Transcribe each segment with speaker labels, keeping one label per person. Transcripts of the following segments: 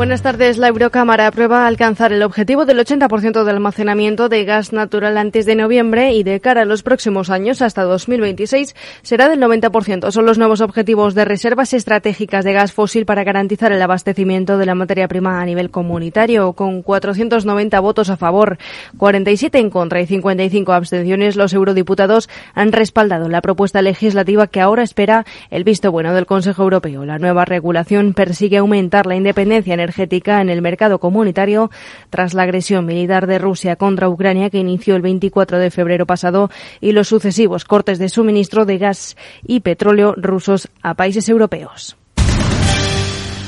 Speaker 1: Buenas tardes. La Eurocámara aprueba alcanzar el objetivo del 80% de almacenamiento de gas natural antes de noviembre y de cara a los próximos años, hasta 2026, será del 90%. Son los nuevos objetivos de reservas estratégicas de gas fósil para garantizar el abastecimiento de la materia prima a nivel comunitario. Con 490 votos a favor, 47 en contra y 55 abstenciones, los eurodiputados han respaldado la propuesta legislativa que ahora espera el visto bueno del Consejo Europeo. La nueva regulación persigue aumentar la independencia energética energética en el mercado comunitario tras la agresión militar de Rusia contra Ucrania que inició el 24 de febrero pasado y los sucesivos cortes de suministro de gas y petróleo rusos a países europeos.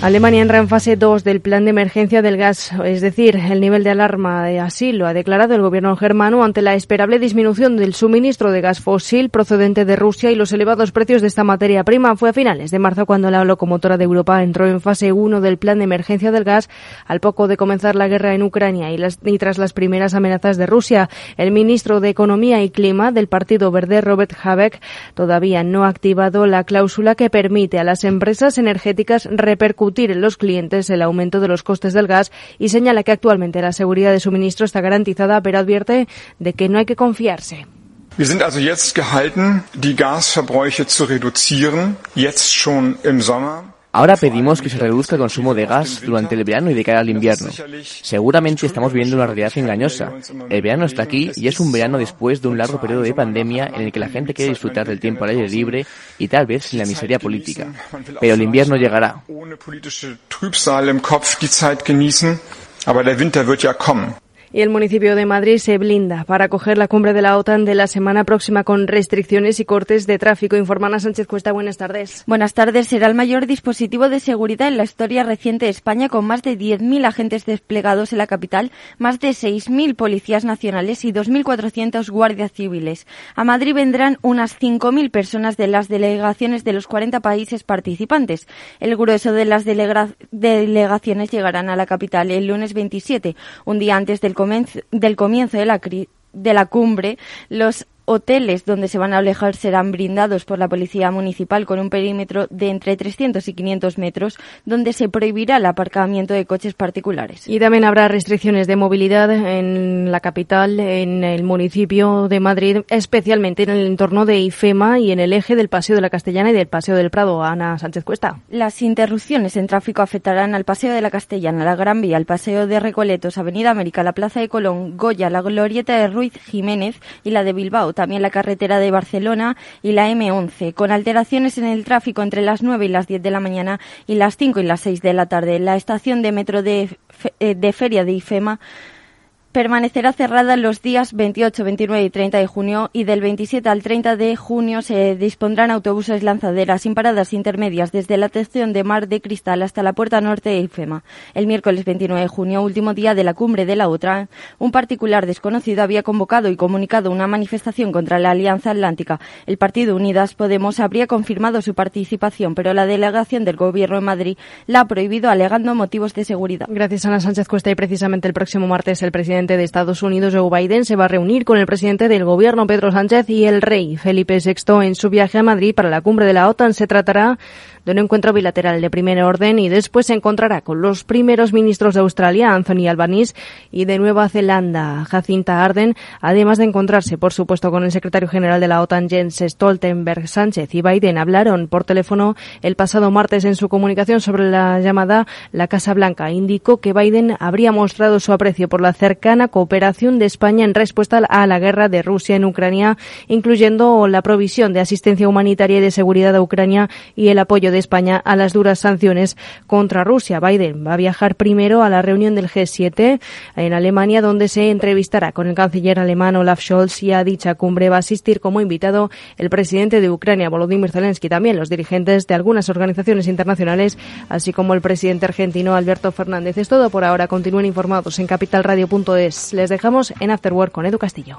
Speaker 1: Alemania entra en fase 2 del plan de emergencia del gas, es decir, el nivel de alarma de así lo ha declarado el gobierno germano ante la esperable disminución del suministro de gas fósil procedente de Rusia y los elevados precios de esta materia prima. Fue a finales de marzo cuando la locomotora de Europa entró en fase 1 del plan de emergencia del gas al poco de comenzar la guerra en Ucrania y, las, y tras las primeras amenazas de Rusia. El ministro de Economía y Clima del Partido Verde, Robert Habeck, todavía no ha activado la cláusula que permite a las empresas energéticas repercutir en los clientes el aumento de los costes del gas y señala que actualmente la seguridad de suministro está garantizada, pero advierte de que no hay que confiarse.
Speaker 2: Wir sind also jetzt gehalten, die Gasverbräuche zu reduzieren, jetzt schon im Sommer.
Speaker 3: Ahora pedimos que se reduzca el consumo de gas durante el verano y de cara al invierno. Seguramente estamos viviendo una realidad engañosa. El verano está aquí y es un verano después de un largo periodo de pandemia en el que la gente quiere disfrutar del tiempo al aire libre y tal vez sin la miseria política. Pero el invierno llegará.
Speaker 1: Y el municipio de Madrid se blinda para acoger la cumbre de la OTAN de la semana próxima con restricciones y cortes de tráfico. Informana Sánchez Cuesta, buenas tardes.
Speaker 4: Buenas tardes. Será el mayor dispositivo de seguridad en la historia reciente de España con más de 10.000 agentes desplegados en la capital, más de 6.000 policías nacionales y 2.400 guardias civiles. A Madrid vendrán unas 5.000 personas de las delegaciones de los 40 países participantes. El grueso de las delegaciones llegarán a la capital el lunes 27, un día antes del del comienzo de la, de la cumbre, los hoteles donde se van a alejar serán brindados por la Policía Municipal con un perímetro de entre 300 y 500 metros, donde se prohibirá el aparcamiento de coches particulares.
Speaker 1: Y también habrá restricciones de movilidad en la capital, en el municipio de Madrid, especialmente en el entorno de IFEMA y en el eje del Paseo de la Castellana y del Paseo del Prado. Ana Sánchez Cuesta.
Speaker 4: Las interrupciones en tráfico afectarán al Paseo de la Castellana, la Gran Vía, el Paseo de Recoletos, Avenida América, la Plaza de Colón, Goya, la Glorieta de Ruiz Jiménez y la de Bilbao también la carretera de Barcelona y la M11, con alteraciones en el tráfico entre las 9 y las 10 de la mañana y las 5 y las 6 de la tarde. La estación de metro de, eh, de Feria de IFEMA permanecerá cerrada los días 28, 29 y 30 de junio y del 27 al 30 de junio se dispondrán autobuses lanzaderas sin paradas intermedias desde la estación de Mar de Cristal hasta la puerta norte de IFEMA. El miércoles 29 de junio, último día de la cumbre de la OTAN, un particular desconocido había convocado y comunicado una manifestación contra la Alianza Atlántica. El Partido Unidas Podemos habría confirmado su participación, pero la delegación del Gobierno de Madrid la ha prohibido alegando motivos de seguridad.
Speaker 1: Gracias, Ana Sánchez Cuesta. Y precisamente el próximo martes el presidente de Estados Unidos, Joe Biden, se va a reunir con el presidente del gobierno, Pedro Sánchez, y el rey Felipe VI en su viaje a Madrid para la cumbre de la OTAN. Se tratará de un encuentro bilateral de primer orden y después se encontrará con los primeros ministros de Australia, Anthony Albanese, y de Nueva Zelanda, Jacinta Arden, además de encontrarse, por supuesto, con el secretario general de la OTAN, Jens Stoltenberg. Sánchez y Biden hablaron por teléfono el pasado martes en su comunicación sobre la llamada La Casa Blanca. Indicó que Biden habría mostrado su aprecio por la cercana cooperación de España en respuesta a la guerra de Rusia en Ucrania, incluyendo la provisión de asistencia humanitaria y de seguridad a Ucrania y el apoyo de España a las duras sanciones contra Rusia. Biden va a viajar primero a la reunión del G7 en Alemania, donde se entrevistará con el canciller alemán Olaf Scholz y a dicha cumbre va a asistir como invitado el presidente de Ucrania, Volodymyr Zelensky, también los dirigentes de algunas organizaciones internacionales, así como el presidente argentino Alberto Fernández. Es todo por ahora. Continúen informados en capitalradio.es. Les dejamos en Afterwork con Edu Castillo.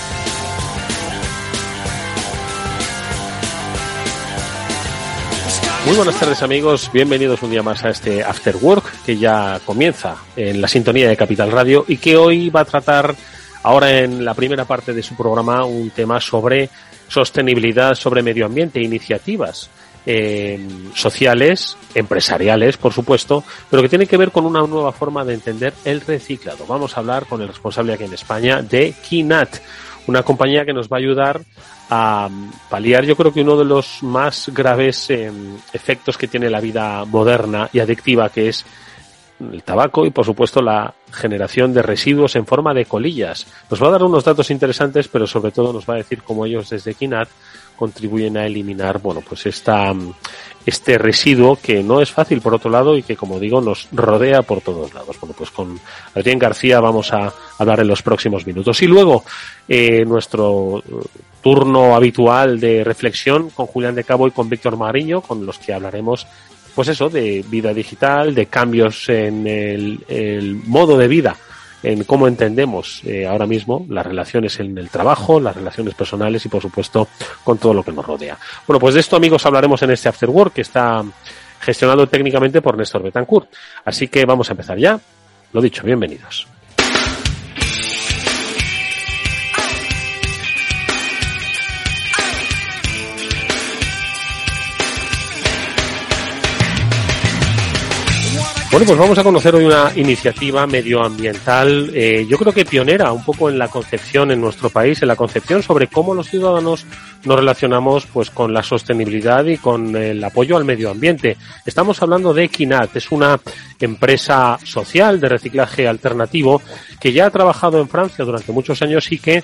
Speaker 5: Muy buenas tardes amigos, bienvenidos un día más a este After Work que ya comienza en la sintonía de Capital Radio y que hoy va a tratar ahora en la primera parte de su programa un tema sobre sostenibilidad, sobre medio ambiente, iniciativas eh, sociales, empresariales, por supuesto, pero que tienen que ver con una nueva forma de entender el reciclado. Vamos a hablar con el responsable aquí en España de Kinat, una compañía que nos va a ayudar a paliar yo creo que uno de los más graves em, efectos que tiene la vida moderna y adictiva que es el tabaco y por supuesto la generación de residuos en forma de colillas. Nos va a dar unos datos interesantes, pero sobre todo nos va a decir cómo ellos desde Kinat contribuyen a eliminar, bueno, pues esta, este residuo que no es fácil por otro lado y que como digo nos rodea por todos lados. Bueno, pues con Adrián García vamos a hablar en los próximos minutos. Y luego eh, nuestro turno habitual de reflexión con Julián de Cabo y con Víctor Mariño, con los que hablaremos pues eso, de vida digital, de cambios en el, modo de vida, en cómo entendemos eh, ahora mismo las relaciones en el trabajo, las relaciones personales y por supuesto con todo lo que nos rodea. Bueno, pues de esto amigos hablaremos en este After Work que está gestionado técnicamente por Néstor Betancourt. Así que vamos a empezar ya. Lo dicho, bienvenidos. Bueno, pues vamos a conocer hoy una iniciativa medioambiental, eh, yo creo que pionera un poco en la concepción en nuestro país, en la concepción sobre cómo los ciudadanos nos relacionamos pues con la sostenibilidad y con el apoyo al medio ambiente. Estamos hablando de Equinat, es una empresa social de reciclaje alternativo que ya ha trabajado en Francia durante muchos años y que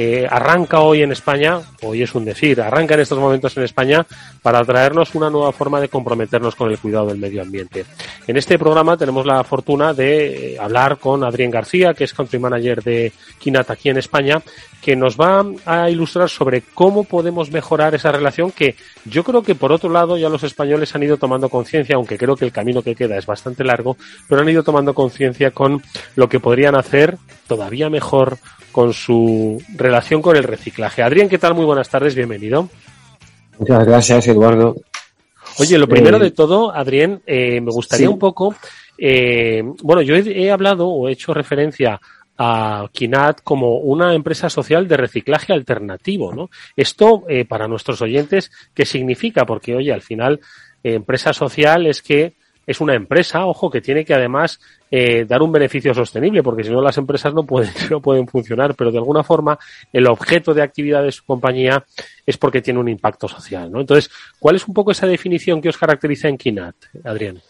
Speaker 5: eh, arranca hoy en España, hoy es un decir, arranca en estos momentos en España para traernos una nueva forma de comprometernos con el cuidado del medio ambiente. En este programa tenemos la fortuna de eh, hablar con Adrián García, que es country manager de Kinat aquí en España, que nos va a ilustrar sobre cómo podemos mejorar esa relación que yo creo que por otro lado ya los españoles han ido tomando conciencia, aunque creo que el camino que queda es bastante largo, pero han ido tomando conciencia con lo que podrían hacer todavía mejor con su relación con el reciclaje. Adrián, ¿qué tal? Muy buenas tardes, bienvenido.
Speaker 6: Muchas gracias, Eduardo.
Speaker 5: Oye, lo primero eh, de todo, Adrián, eh, me gustaría un poco, eh, bueno, yo he, hablado o he hecho referencia a Kinat como una empresa social de reciclaje alternativo, ¿no? Esto, para nuestros oyentes, ¿qué significa? Porque, oye, al final, empresa social es que es una empresa, ojo, que tiene que además eh, dar un beneficio sostenible, porque si no las empresas no pueden, no pueden funcionar, pero de alguna forma el objeto de actividad de su compañía es porque tiene un impacto social, ¿no? Entonces, ¿cuál es un poco esa definición que os caracteriza en Kinat, Adrián?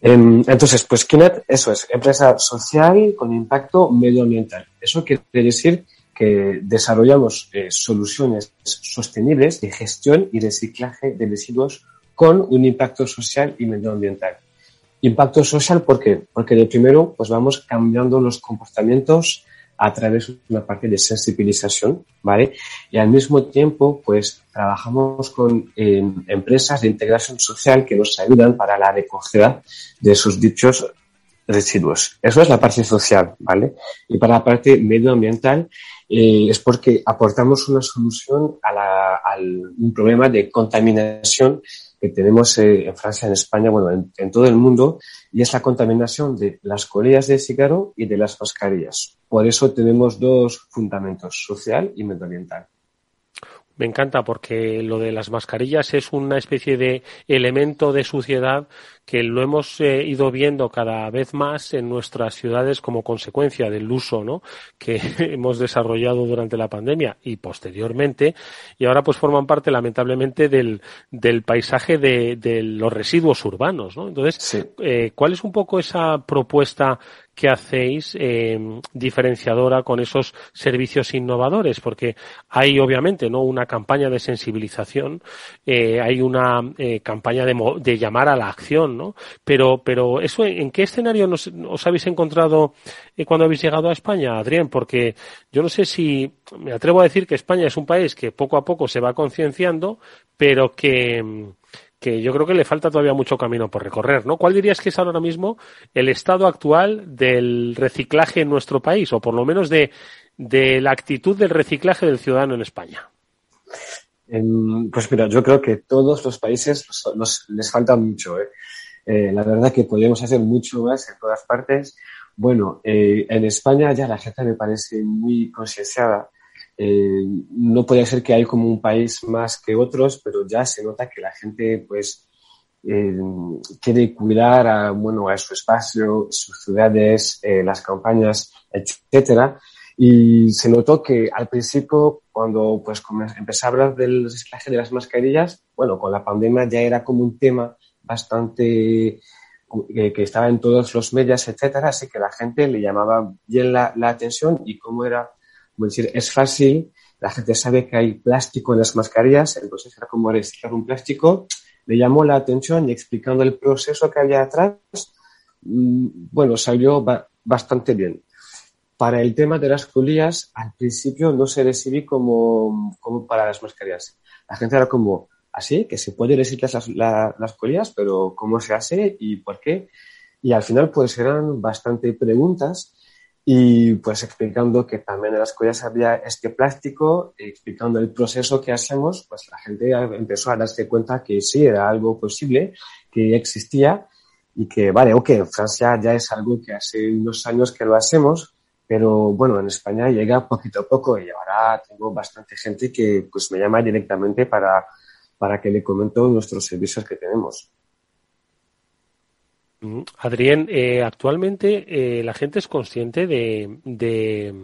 Speaker 6: Em, entonces, pues Kinat, eso es, empresa social con impacto medioambiental. Eso quiere decir que desarrollamos eh, soluciones sostenibles de gestión y reciclaje de residuos con un impacto social y medioambiental. Impacto social, ¿por qué? Porque de primero, pues vamos cambiando los comportamientos a través de una parte de sensibilización, ¿vale? Y al mismo tiempo, pues trabajamos con empresas de integración social que nos ayudan para la recogida de sus dichos residuos. Eso es la parte social, ¿vale? Y para la parte medioambiental eh, es porque aportamos una solución a, un problema de contaminación que tenemos eh, en Francia, en España, bueno, en, en, todo el mundo, y es la contaminación de las colillas de cigarro y de las mascarillas. Por eso tenemos dos fundamentos, social y medioambiental.
Speaker 5: Me encanta porque lo de las mascarillas es una especie de elemento de suciedad que lo hemos eh, ido viendo cada vez más en nuestras ciudades como consecuencia del uso ¿no? que hemos desarrollado durante la pandemia y posteriormente y ahora pues forman parte lamentablemente del, del paisaje de, de los residuos urbanos. ¿no? Entonces, eh, ¿cuál es un poco esa propuesta que hacéis eh, diferenciadora con esos servicios innovadores porque hay obviamente no una campaña de sensibilización eh, hay una eh, campaña de, de, llamar a la acción pero pero eso en qué escenario nos, os habéis encontrado eh, cuando habéis llegado a España Adrián porque yo no sé si me atrevo a decir que España es un país que poco a poco se va concienciando pero que que yo creo que le falta todavía mucho camino por recorrer, ¿no? ¿Cuál dirías que es ahora mismo el estado actual del reciclaje en nuestro país, o por lo menos de, la actitud del reciclaje del ciudadano en España?
Speaker 6: pues mira, yo creo que todos los países les falta mucho. ¿eh? ¿Eh? la verdad que podríamos hacer mucho más en todas partes. Bueno, eh, en España ya la gente me parece muy concienciada eh, no puede ser que hay como un país más que otros, pero ya se nota que la gente pues eh, quiere cuidar a, bueno, a su espacio, sus ciudades, eh, las campañas, etcétera. Y se notó que al principio, cuando pues empecé a hablar del reciclaje de las mascarillas, bueno, con la pandemia ya era como un tema bastante que estaba en todos los medios, etcétera, así que la gente le llamaba bien la, la atención y cómo era como decir, es fácil, la gente sabe que hay plástico en las mascarillas, entonces era como reciclar un plástico, le llamó la atención y explicando el proceso que había atrás, mm, bueno, salió bastante bien. Para el tema de las colillas, al principio no se recibí como, como para las mascarillas. La gente era como, así, que se puede reciclar las, las colillas, pero ¿cómo se hace y por qué? Y al final, pues eran bastante preguntas y pues explicando que también en las collas había este plástico, explicando el proceso que hacemos, pues la gente empezó a darse cuenta que sí, era algo posible, que existía y que, vale, ok, en Francia ya es algo que hace unos años que lo hacemos, pero bueno, en España llega poquito a poco y ahora tengo bastante gente que pues me llama directamente para, para que le comento nuestros servicios que tenemos.
Speaker 5: Adrián, eh, actualmente eh, la gente es consciente de, de,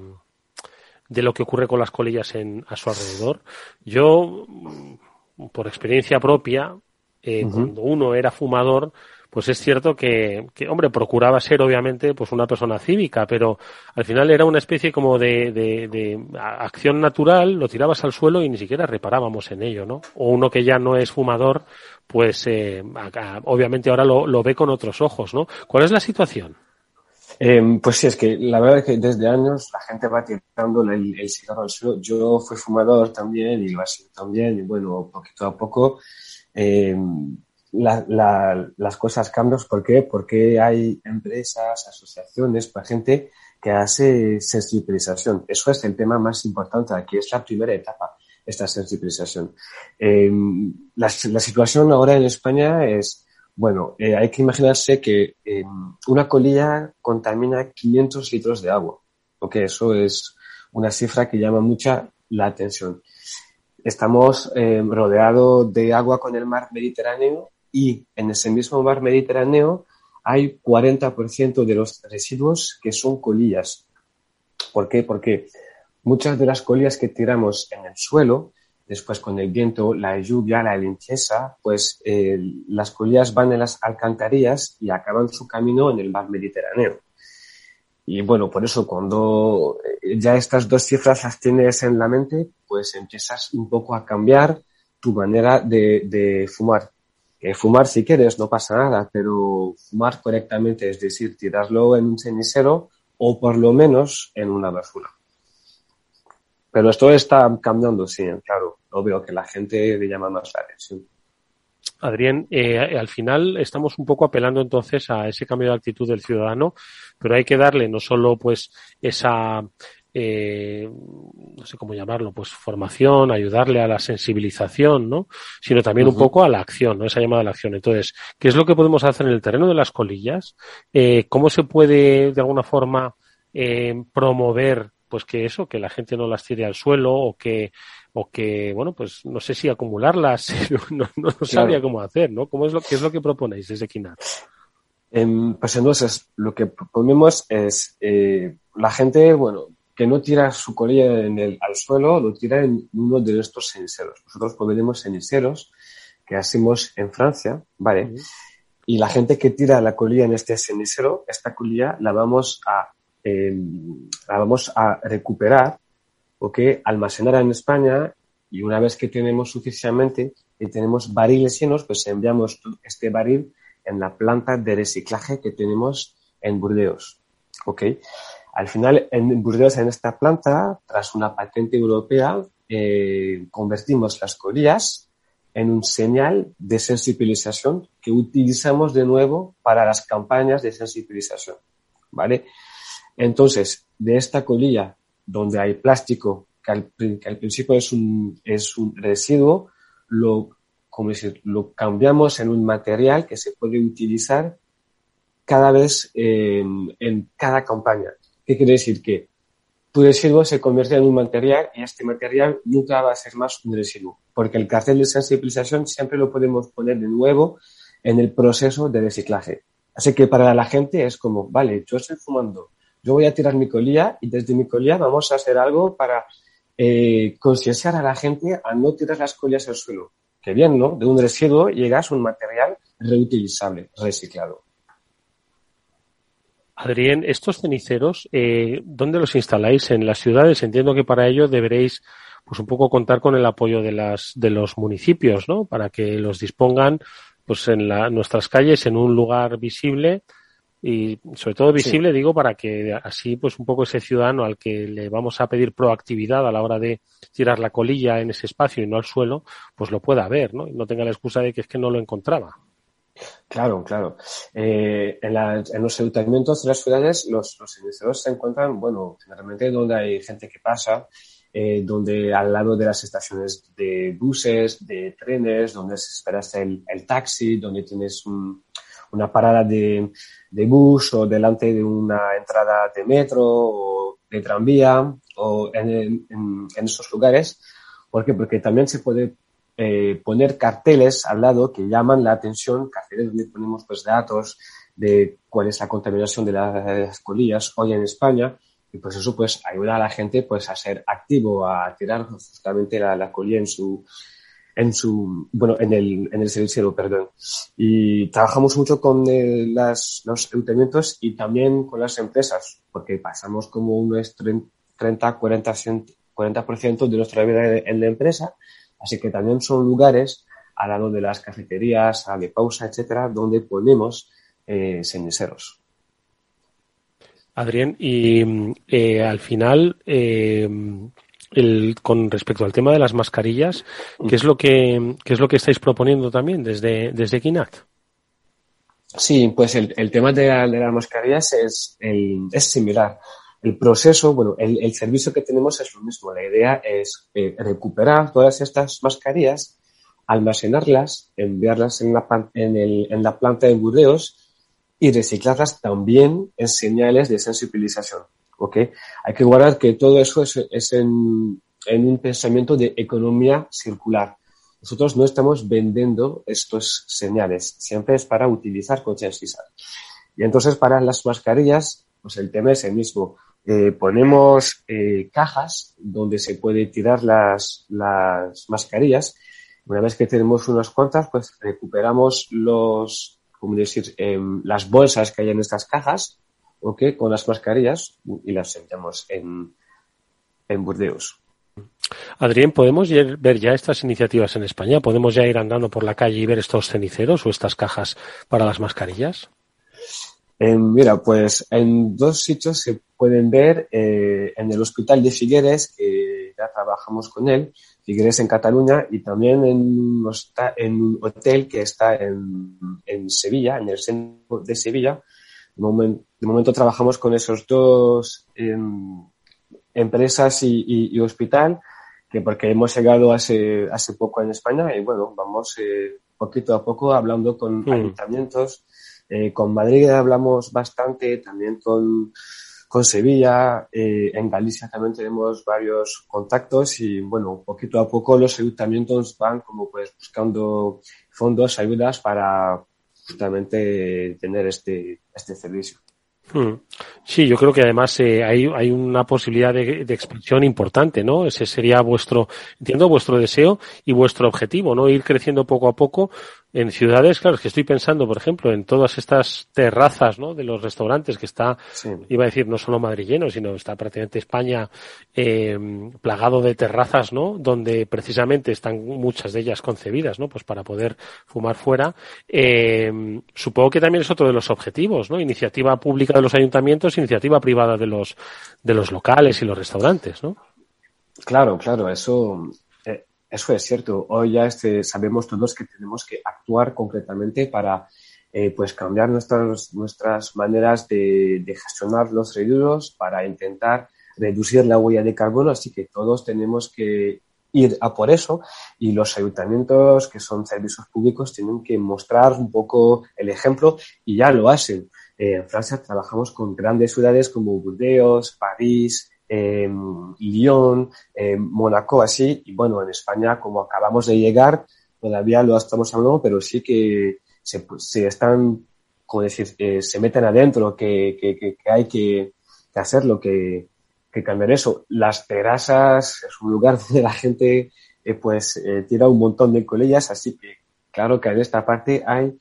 Speaker 5: de, lo que ocurre con las colillas en, a su alrededor. Yo, por experiencia propia, eh, cuando uno era fumador, pues es cierto que, que, hombre, procuraba ser obviamente pues una persona cívica, pero al final era una especie como de, de, de, acción natural, lo tirabas al suelo y ni siquiera reparábamos en ello, ¿no? O uno que ya no es fumador, pues eh, obviamente ahora lo, ve con otros ojos, ¿no? ¿Cuál es la situación?
Speaker 6: Eh, pues sí, es que la verdad es que desde años la gente va tirando el, el cigarro al suelo. Yo fui fumador también y lo ha sido también, y bueno, poquito a poco. Eh, la, la, las cosas cambian. ¿Por qué? Porque hay empresas, asociaciones, para gente que hace sensibilización. Eso es el tema más importante aquí, es la primera etapa, esta sensibilización. Eh, la, la, situación ahora en España es, bueno, eh, hay que imaginarse que eh, una colilla contamina 500 litros de agua. Ok, eso es una cifra que llama mucha la atención. Estamos eh, rodeados de agua con el mar Mediterráneo y en ese mismo mar Mediterráneo hay 40% de los residuos que son colillas. ¿Por qué? Porque muchas de las colillas que tiramos en el suelo, después con el viento, la lluvia, la limpieza, pues eh, las colillas van en las alcantarillas y acaban su camino en el mar Mediterráneo. Y bueno, por eso cuando eh, ya estas dos cifras las tienes en la mente, pues empiezas un poco a cambiar tu manera de, de fumar fumar si quieres, no pasa nada, pero fumar correctamente, es decir, tirarlo en un cenicero o por lo menos en una basura. Pero esto está cambiando, sí, claro. Obvio que la gente le llama más la atención.
Speaker 5: Adrián, eh, al final estamos un poco apelando entonces a ese cambio de actitud del ciudadano, pero hay que darle no solo pues esa eh, no sé cómo llamarlo, pues formación, ayudarle a la sensibilización, ¿no? Sino también un poco a la acción, ¿no? Esa llamada a la acción. Entonces, ¿qué es lo que podemos hacer en el terreno de las colillas? Eh, ¿Cómo se puede, de alguna forma, eh, promover, pues que eso, que la gente no las tire al suelo o que o que, bueno, pues no sé si acumularlas, no, no, sabría cómo hacer, ¿no? ¿Cómo es lo, ¿Qué es lo que proponéis desde Kinat?
Speaker 6: Em, pues entonces, lo que proponemos es, eh, la gente, bueno, que no tira su colilla en el, al suelo, lo tira en uno de nuestros ceniceros. Nosotros proveemos ceniceros que hacemos en Francia, ¿vale? Y la gente que tira la colilla en este cenicero, esta colilla la vamos a, em, la vamos a recuperar o que almacenar en España y una vez que tenemos suficientemente y tenemos barriles llenos, pues enviamos este barril en la planta de reciclaje que tenemos en Burdeos. ¿Ok? Al final, en Burdeos, en esta planta, tras una patente europea, eh, convertimos las colillas en un señal de sensibilización que utilizamos de nuevo para las campañas de sensibilización. ¿Vale? Entonces, de esta colilla donde hay plástico, que al, principio es un, es un residuo, lo, cambiamos en un material que se puede utilizar cada vez en, en cada campaña. ¿Qué quiere decir? Que tu residuo se convierte en un material y este material nunca va a ser más un residuo, porque el cartel de sensibilización siempre lo podemos poner de nuevo en el proceso de reciclaje. Así que para la gente es como, vale, yo estoy fumando yo voy a tirar mi colilla y desde mi colilla vamos a hacer algo para eh, concienciar a la gente a no tirar las colillas al suelo. Que bien, ¿no? De un residuo llegas a un material reutilizable, reciclado.
Speaker 5: Adrián, estos ceniceros, eh, ¿dónde los instaláis? En las ciudades. Entiendo que para ello deberéis, pues un poco contar con el apoyo de las, de los municipios, ¿no? Para que los dispongan, pues en la, nuestras calles, en un lugar visible, y sobre todo visible, digo, para que así pues un poco ese ciudadano al que le vamos a pedir proactividad a la hora de tirar la colilla en ese espacio y no al suelo, pues lo pueda ver, ¿no? Y no tenga la excusa de que es que no lo encontraba.
Speaker 6: Claro, claro. Eh, en, los ayuntamientos de las ciudades los, los se encuentran, bueno, generalmente donde hay gente que pasa, eh, donde al lado de las estaciones de buses, de trenes, donde esperas el, el taxi, donde tienes un, una parada de, de bus o delante de una entrada de metro o de tranvía o en, en, esos lugares. ¿Por qué? Porque también se puede eh, poner carteles al lado que llaman la atención, carteles donde ponemos pues datos de cuál es la contaminación de las colillas hoy en España. Y pues eso pues ayuda a la gente pues a ser activo, a tirar justamente la, la colilla en su, en su, bueno, en el, en el servicio, perdón. Y trabajamos mucho con eh, las, los ayuntamientos y también con las empresas, porque pasamos como unos 30, 40, 40% de nuestra vida en la empresa, así que también son lugares al lado de las cafeterías, a de pausa, etcétera, donde ponemos eh, ceniceros.
Speaker 5: Adrián, y eh, al final, eh, el, con respecto al tema de las mascarillas, ¿qué es lo que, qué es lo que estáis proponiendo también desde, desde Kinat?
Speaker 6: Sí, pues el, el tema de, de, las mascarillas es, el, es similar. El proceso, bueno, el, el, servicio que tenemos es lo mismo. La idea es eh, recuperar todas estas mascarillas, almacenarlas, enviarlas en la, en, el, en la planta de Burdeos y reciclarlas también en señales de sensibilización. ¿ok? Hay que guardar que todo eso es, es en, en, un pensamiento de economía circular. Nosotros no estamos vendiendo estos señales, siempre es para utilizar, concienciar. Y entonces para las mascarillas, pues el tema es el mismo. Eh, ponemos eh, cajas donde se puede tirar las, las mascarillas. Una vez que tenemos unas cuantas, pues recuperamos los, como decir, eh, las bolsas que hay en estas cajas ¿ok? Con las mascarillas y las sentamos en, en Burdeos.
Speaker 5: Adrián, ¿podemos ver ya estas iniciativas en España? ¿Podemos ya ir andando por la calle y ver estos ceniceros o estas cajas para las mascarillas?
Speaker 6: Eh, mira, pues en dos sitios se pueden ver eh, en el Hospital de Figueres, que ya trabajamos con él, Figueres en Cataluña y también en, en un hotel que está en, en Sevilla, en el centro de Sevilla. De momento, trabajamos con esos dos em, empresas y, hospital, que porque hemos llegado hace, hace poco en España y bueno, vamos eh, poquito a poco hablando con hmm. ayuntamientos. Eh, con Madrid hablamos bastante, también con con Sevilla. Eh, en Galicia también tenemos varios contactos y, bueno, poquito a poco los ayuntamientos van como pues buscando fondos, ayudas para justamente tener este, este servicio.
Speaker 5: Hmm. Sí, yo creo que además eh, hay, hay una posibilidad de, de, expansión importante, ¿no? Ese sería vuestro, entiendo, vuestro deseo y vuestro objetivo, ¿no? Ir creciendo poco a poco en ciudades, claro, es que estoy pensando, por ejemplo, en todas estas terrazas, ¿no? De los restaurantes que está, iba a decir, no solo Madrid lleno, sino está prácticamente España eh, plagado de terrazas, ¿no? Donde precisamente están muchas de ellas concebidas, ¿no? Pues para poder fumar fuera. Eh, supongo que también es otro de los objetivos, ¿no? Iniciativa pública de los ayuntamientos, iniciativa privada de los de los locales y los restaurantes, ¿no?
Speaker 6: Claro, claro, eso eso es cierto. Hoy ya este, sabemos todos que tenemos que actuar concretamente para eh, pues cambiar nuestras, nuestras maneras de, gestionar los residuos para intentar reducir la huella de carbono. Así que todos tenemos que ir a por eso y los ayuntamientos que son servicios públicos tienen que mostrar un poco el ejemplo y ya lo hacen. Eh, en Francia trabajamos con grandes ciudades como Burdeos, París, eh, Lyon, eh, Mónaco, así. Y bueno, en España, como acabamos de llegar, todavía lo estamos hablando, pero sí que se, se están, como decir, eh, se meten adentro, que, que, hay que, hacerlo, que, que cambiar eso. Las terrazas es un lugar donde la gente eh, pues eh, tira un montón de colillas, así que claro que en esta parte hay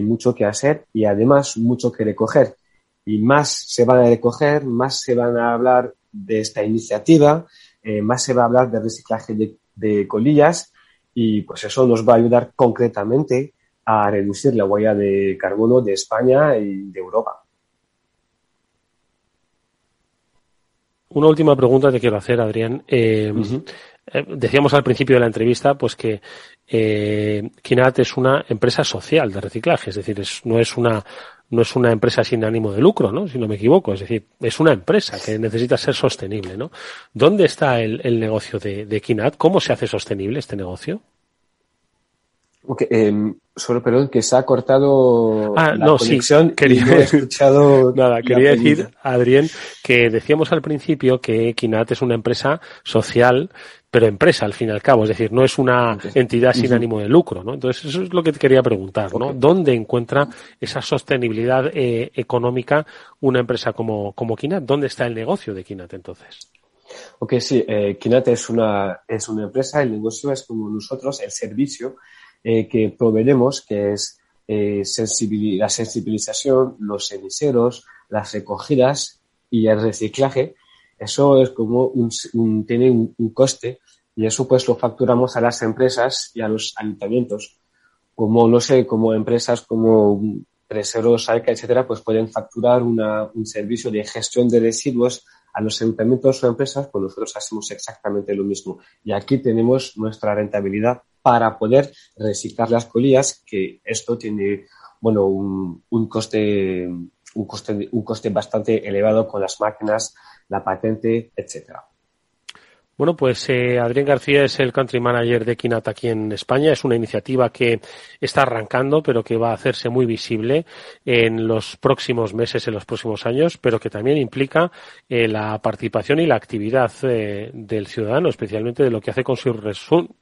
Speaker 6: mucho que hacer y además mucho que recoger. Y más se van a recoger, más se van a hablar de esta iniciativa, eh, más se va a hablar de reciclaje de, colillas y pues eso nos va a ayudar concretamente a reducir la huella de carbono de España y de Europa.
Speaker 5: Una última pregunta te quiero hacer, Adrián. Eh, eh, decíamos al principio de la entrevista, pues que eh, Kinat es una empresa social de reciclaje, es decir, no es una no es una empresa sin ánimo de lucro, ¿no? Si no me equivoco, es decir, es una empresa que necesita ser sostenible, ¿no? ¿Dónde está el, el negocio de, de Kinat? ¿Cómo se hace sostenible este negocio?
Speaker 6: Okay, eh, solo perdón, que se ha cortado
Speaker 5: ah, la no, conexión. Sí, quería, no escuchado nada, quería decir, Adrián, que decíamos al principio que Kinat es una empresa social pero empresa al fin y al cabo, es decir, no es una entidad sin ánimo de lucro, ¿no? Entonces, eso es lo que te quería preguntar, ¿no? ¿Dónde encuentra esa sostenibilidad eh, económica una empresa como, como Kinat? ¿Dónde está el negocio de Kinat entonces?
Speaker 6: Ok, sí, eh, Kinat es una, es una empresa, el negocio es como nosotros, el servicio eh, que proveemos, que es eh, la sensibilización, los ceniceros, las recogidas y el reciclaje eso es como un, tiene un, coste y eso pues lo facturamos a las empresas y a los ayuntamientos. Como, no sé, como empresas como Preseros, Saica, etcétera, pues pueden facturar una, un servicio de gestión de residuos a los ayuntamientos o empresas, pues nosotros hacemos exactamente lo mismo. Y aquí tenemos nuestra rentabilidad para poder reciclar las colillas, que esto tiene, bueno, un, un coste, un coste, un coste bastante elevado con las máquinas la patente, etcétera.
Speaker 5: Bueno, pues eh, Adrián García es el country manager de Kinat aquí en España. Es una iniciativa que está arrancando, pero que va a hacerse muy visible en los próximos meses, en los próximos años, pero que también implica eh, la participación y la actividad eh, del ciudadano, especialmente de lo que hace con sus,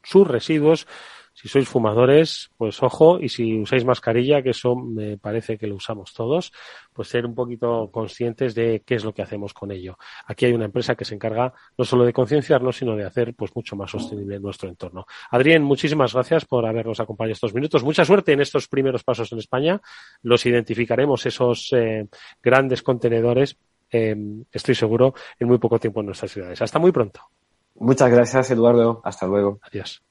Speaker 5: sus residuos si sois fumadores, pues ojo, y si usáis mascarilla, que eso me parece que lo usamos todos, pues ser un poquito conscientes de qué es lo que hacemos con ello. Aquí hay una empresa que se encarga no solo de concienciarnos, sino de hacer pues mucho más sostenible nuestro entorno. Adrián, muchísimas gracias por habernos acompañado estos minutos. Mucha suerte en estos primeros pasos en España. Los identificaremos, esos eh, grandes contenedores, eh, estoy seguro, en muy poco tiempo en nuestras ciudades. Hasta muy pronto.
Speaker 6: Muchas gracias, Eduardo. Hasta luego.
Speaker 5: Adiós.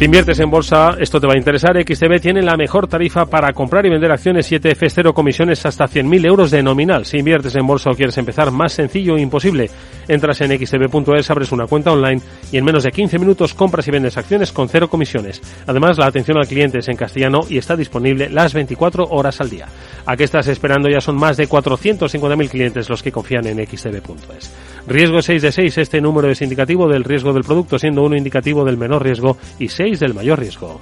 Speaker 5: Si inviertes en bolsa, esto te va a interesar. XTB tiene la mejor tarifa para comprar y vender acciones 7F, cero comisiones hasta 100.000 euros de nominal. Si inviertes en bolsa o quieres empezar, más sencillo e imposible. Entras en xtb.es, abres una cuenta online y en menos de 15 minutos compras y vendes acciones con cero comisiones. Además, la atención al cliente es en castellano y está disponible las 24 horas al día. ¿A qué estás esperando? Ya son más de 450.000 clientes los que confían en xtb.es. Riesgo 6 de 6, este número es indicativo del riesgo del producto, siendo uno indicativo del menor riesgo y 6 del mayor riesgo.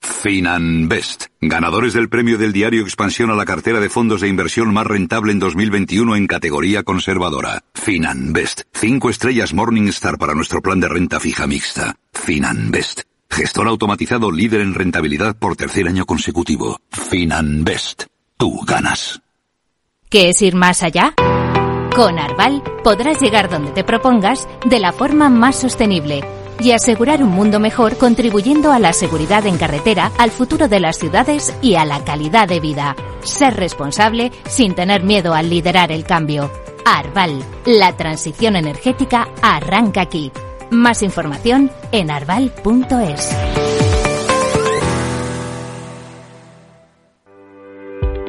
Speaker 7: Finanbest, ganadores del premio del diario Expansión a la cartera de fondos de inversión más rentable en 2021 en categoría conservadora. Finanbest, cinco estrellas Morningstar para nuestro plan de renta fija mixta. Finanbest, gestor automatizado líder en rentabilidad por tercer año consecutivo. Finanbest, tú ganas.
Speaker 8: ¿Qué es ir más allá? Con Arval podrás llegar donde te propongas de la forma más sostenible y asegurar un mundo mejor contribuyendo a la seguridad en carretera, al futuro de las ciudades y a la calidad de vida. Ser responsable sin tener miedo al liderar el cambio. Arval, la transición energética arranca aquí. Más información en arval.es.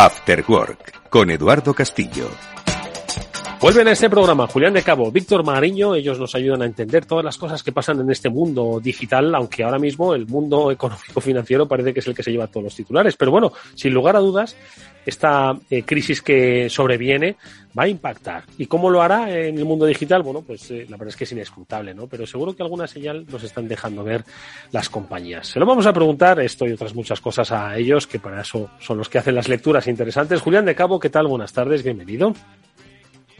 Speaker 9: After Work con Eduardo Castillo.
Speaker 5: Vuelven a este programa Julián de Cabo, Víctor Mariño, ellos nos ayudan a entender todas las cosas que pasan en este mundo digital, aunque ahora mismo el mundo económico financiero parece que es el que se lleva todos los titulares. Pero bueno, sin lugar a dudas, esta eh, crisis que sobreviene va a impactar. ¿Y cómo lo hará en el mundo digital? Bueno, pues eh, la verdad es que es inescrutable, ¿no? Pero seguro que alguna señal nos están dejando ver las compañías. Se lo vamos a preguntar esto y otras muchas cosas a ellos, que para eso son los que hacen las lecturas interesantes. Julián de Cabo, ¿qué tal? Buenas tardes, bienvenido.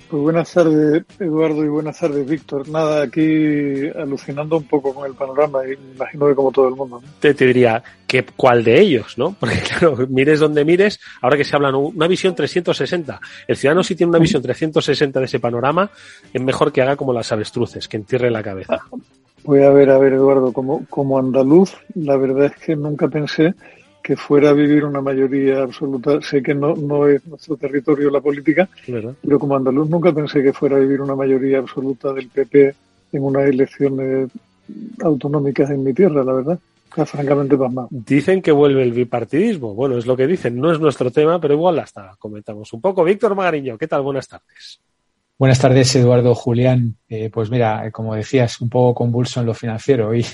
Speaker 10: Pues buenas tardes, Eduardo, y buenas tardes, Víctor. Nada, aquí alucinando un poco con el panorama, y imagino que como todo el mundo.
Speaker 5: Te, te, diría, que ¿cuál de ellos? ¿no? Porque claro, mires donde mires, ahora que se habla una visión 360. El ciudadano si tiene una visión 360 de ese panorama, es mejor que haga como las avestruces, que entierre la cabeza.
Speaker 10: Voy a ver, a ver, Eduardo, como, como andaluz, la verdad es que nunca pensé que fuera a vivir una mayoría absoluta. Sé que no, no es nuestro territorio la política, pero como andaluz nunca pensé que fuera a vivir una mayoría absoluta del PP en unas elecciones autonómicas en mi tierra, la verdad. Está francamente pasmado.
Speaker 5: Dicen que vuelve el bipartidismo. Bueno, es lo que dicen. No es nuestro tema, pero igual hasta comentamos un poco. Víctor Magariño, ¿qué tal? Buenas tardes.
Speaker 11: Buenas tardes, Eduardo Julián. Eh, pues mira, como decías, un poco convulso en lo financiero. Y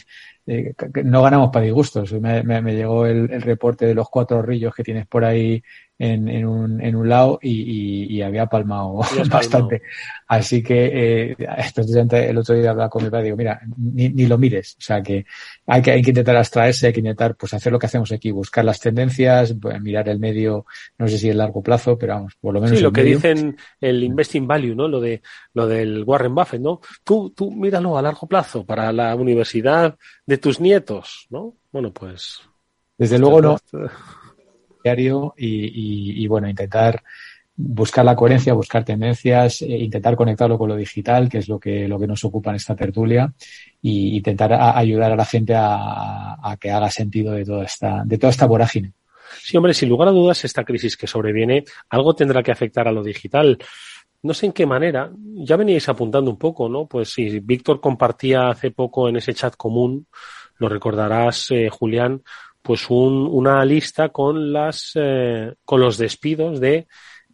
Speaker 11: eh, no ganamos para disgustos. Me, me, me llegó el, el, reporte de los cuatro rillos que tienes por ahí en, en, un, en un lado y, y, y había palmado bastante. Así que eh, precisamente el otro día hablaba con mi padre y digo, mira, ni, ni, lo mires. O sea que hay, que hay que intentar abstraerse, hay que intentar pues hacer lo que hacemos aquí, buscar las tendencias, pues, mirar el medio, no sé si el largo plazo, pero vamos, por lo menos.
Speaker 5: Sí, lo que
Speaker 11: medio.
Speaker 5: dicen el investing value, ¿no? Lo de lo del Warren Buffett, ¿no? Tú, tú míralo a largo plazo para la universidad de tus nietos, ¿no? Bueno, pues.
Speaker 11: Desde luego no diario y, y, y, bueno, intentar buscar la coherencia, buscar tendencias, eh, intentar conectarlo con lo digital, que es lo que, lo que nos ocupa en esta tertulia, y intentar a, ayudar a la gente a, a, que haga sentido de toda esta, de toda esta vorágine.
Speaker 5: Sí, hombre, sin lugar a dudas, esta crisis que sobreviene, algo tendrá que afectar a lo digital. No sé en qué manera, ya veníais apuntando un poco, ¿no? Pues si Víctor compartía hace poco en ese chat común, lo recordarás, eh, Julián, pues un, una lista con las eh, con los despidos de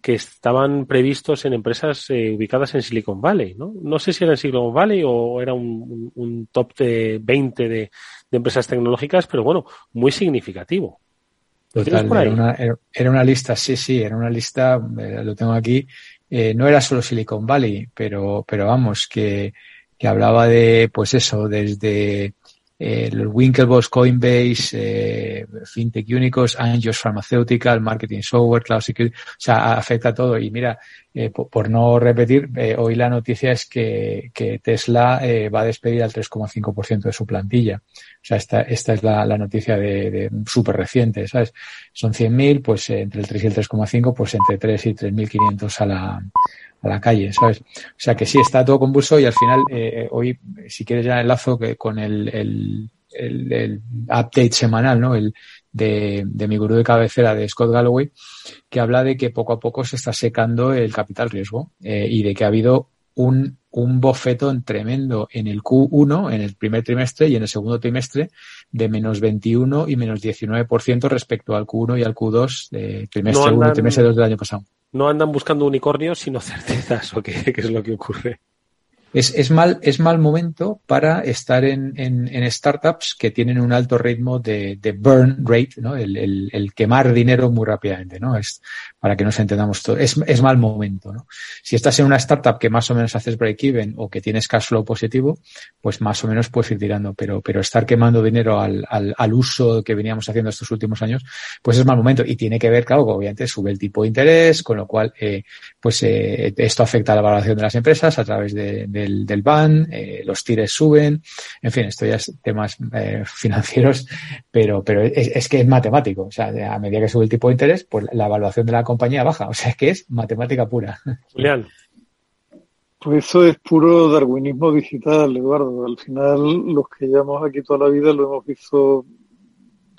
Speaker 5: que estaban previstos en empresas eh, ubicadas en Silicon Valley, ¿no? No sé si era en Silicon Valley o era un, un top de 20 de, de, empresas tecnológicas, pero bueno, muy significativo.
Speaker 11: Total, era una, era una, lista, sí, sí, era una lista, eh, lo tengo aquí, eh, no era solo Silicon Valley, pero, pero vamos, que, que hablaba de, pues eso, desde eh, los Winklevoss, Coinbase, eh, FinTech Unicos, Angels Pharmaceutical, Marketing Software, Cloud Security, o sea, afecta a todo. Y mira, eh, por, no repetir, eh, hoy la noticia es que, que Tesla eh, va a despedir al 3,5% de su plantilla. O sea, esta, esta es la, la noticia de, de súper reciente, ¿sabes? Son 100.000, pues entre el 3 y el 3,5, pues entre 3 y 3.500 a la, a la calle, ¿sabes? O sea que sí, está todo convulso y al final, eh, hoy, si quieres ya enlazo que con el, el, el, el update semanal, ¿no? El, de, de, mi gurú de cabecera de Scott Galloway, que habla de que poco a poco se está secando el capital riesgo eh, y de que ha habido un, un bofetón tremendo en el Q1, en el primer trimestre y en el segundo trimestre, de menos 21 y menos 19% respecto al Q1 y al Q2 de trimestre no 1 y trimestre 2 del año pasado.
Speaker 5: No andan buscando unicornios, sino certezas, o qué, es lo que ocurre
Speaker 11: es, es, mal, es mal momento para estar en, en, en startups que tienen un alto ritmo de, de burn rate, ¿no? El, el, quemar dinero muy rápidamente, ¿no? Es para que nos entendamos todo. Es, es mal momento, ¿no? Si estás en una startup que más o menos haces break-even o que tienes cash flow positivo, pues más o menos puedes ir tirando, pero, pero estar quemando dinero al, al, al uso que veníamos haciendo estos últimos años, pues es mal momento y tiene que ver, claro, obviamente sube el tipo de interés, con lo cual, eh, pues eh, esto afecta a la valoración de las empresas a través de, de del, del ban, eh, los tires suben, en fin, esto ya es temas eh, financieros, pero, pero es, es, que es matemático, o sea, a medida que sube el tipo de interés, pues la evaluación de la compañía baja, o sea, es que es matemática pura.
Speaker 5: Julián.
Speaker 10: Pues eso es puro darwinismo digital, Eduardo. Al final, los que llevamos aquí toda la vida lo hemos visto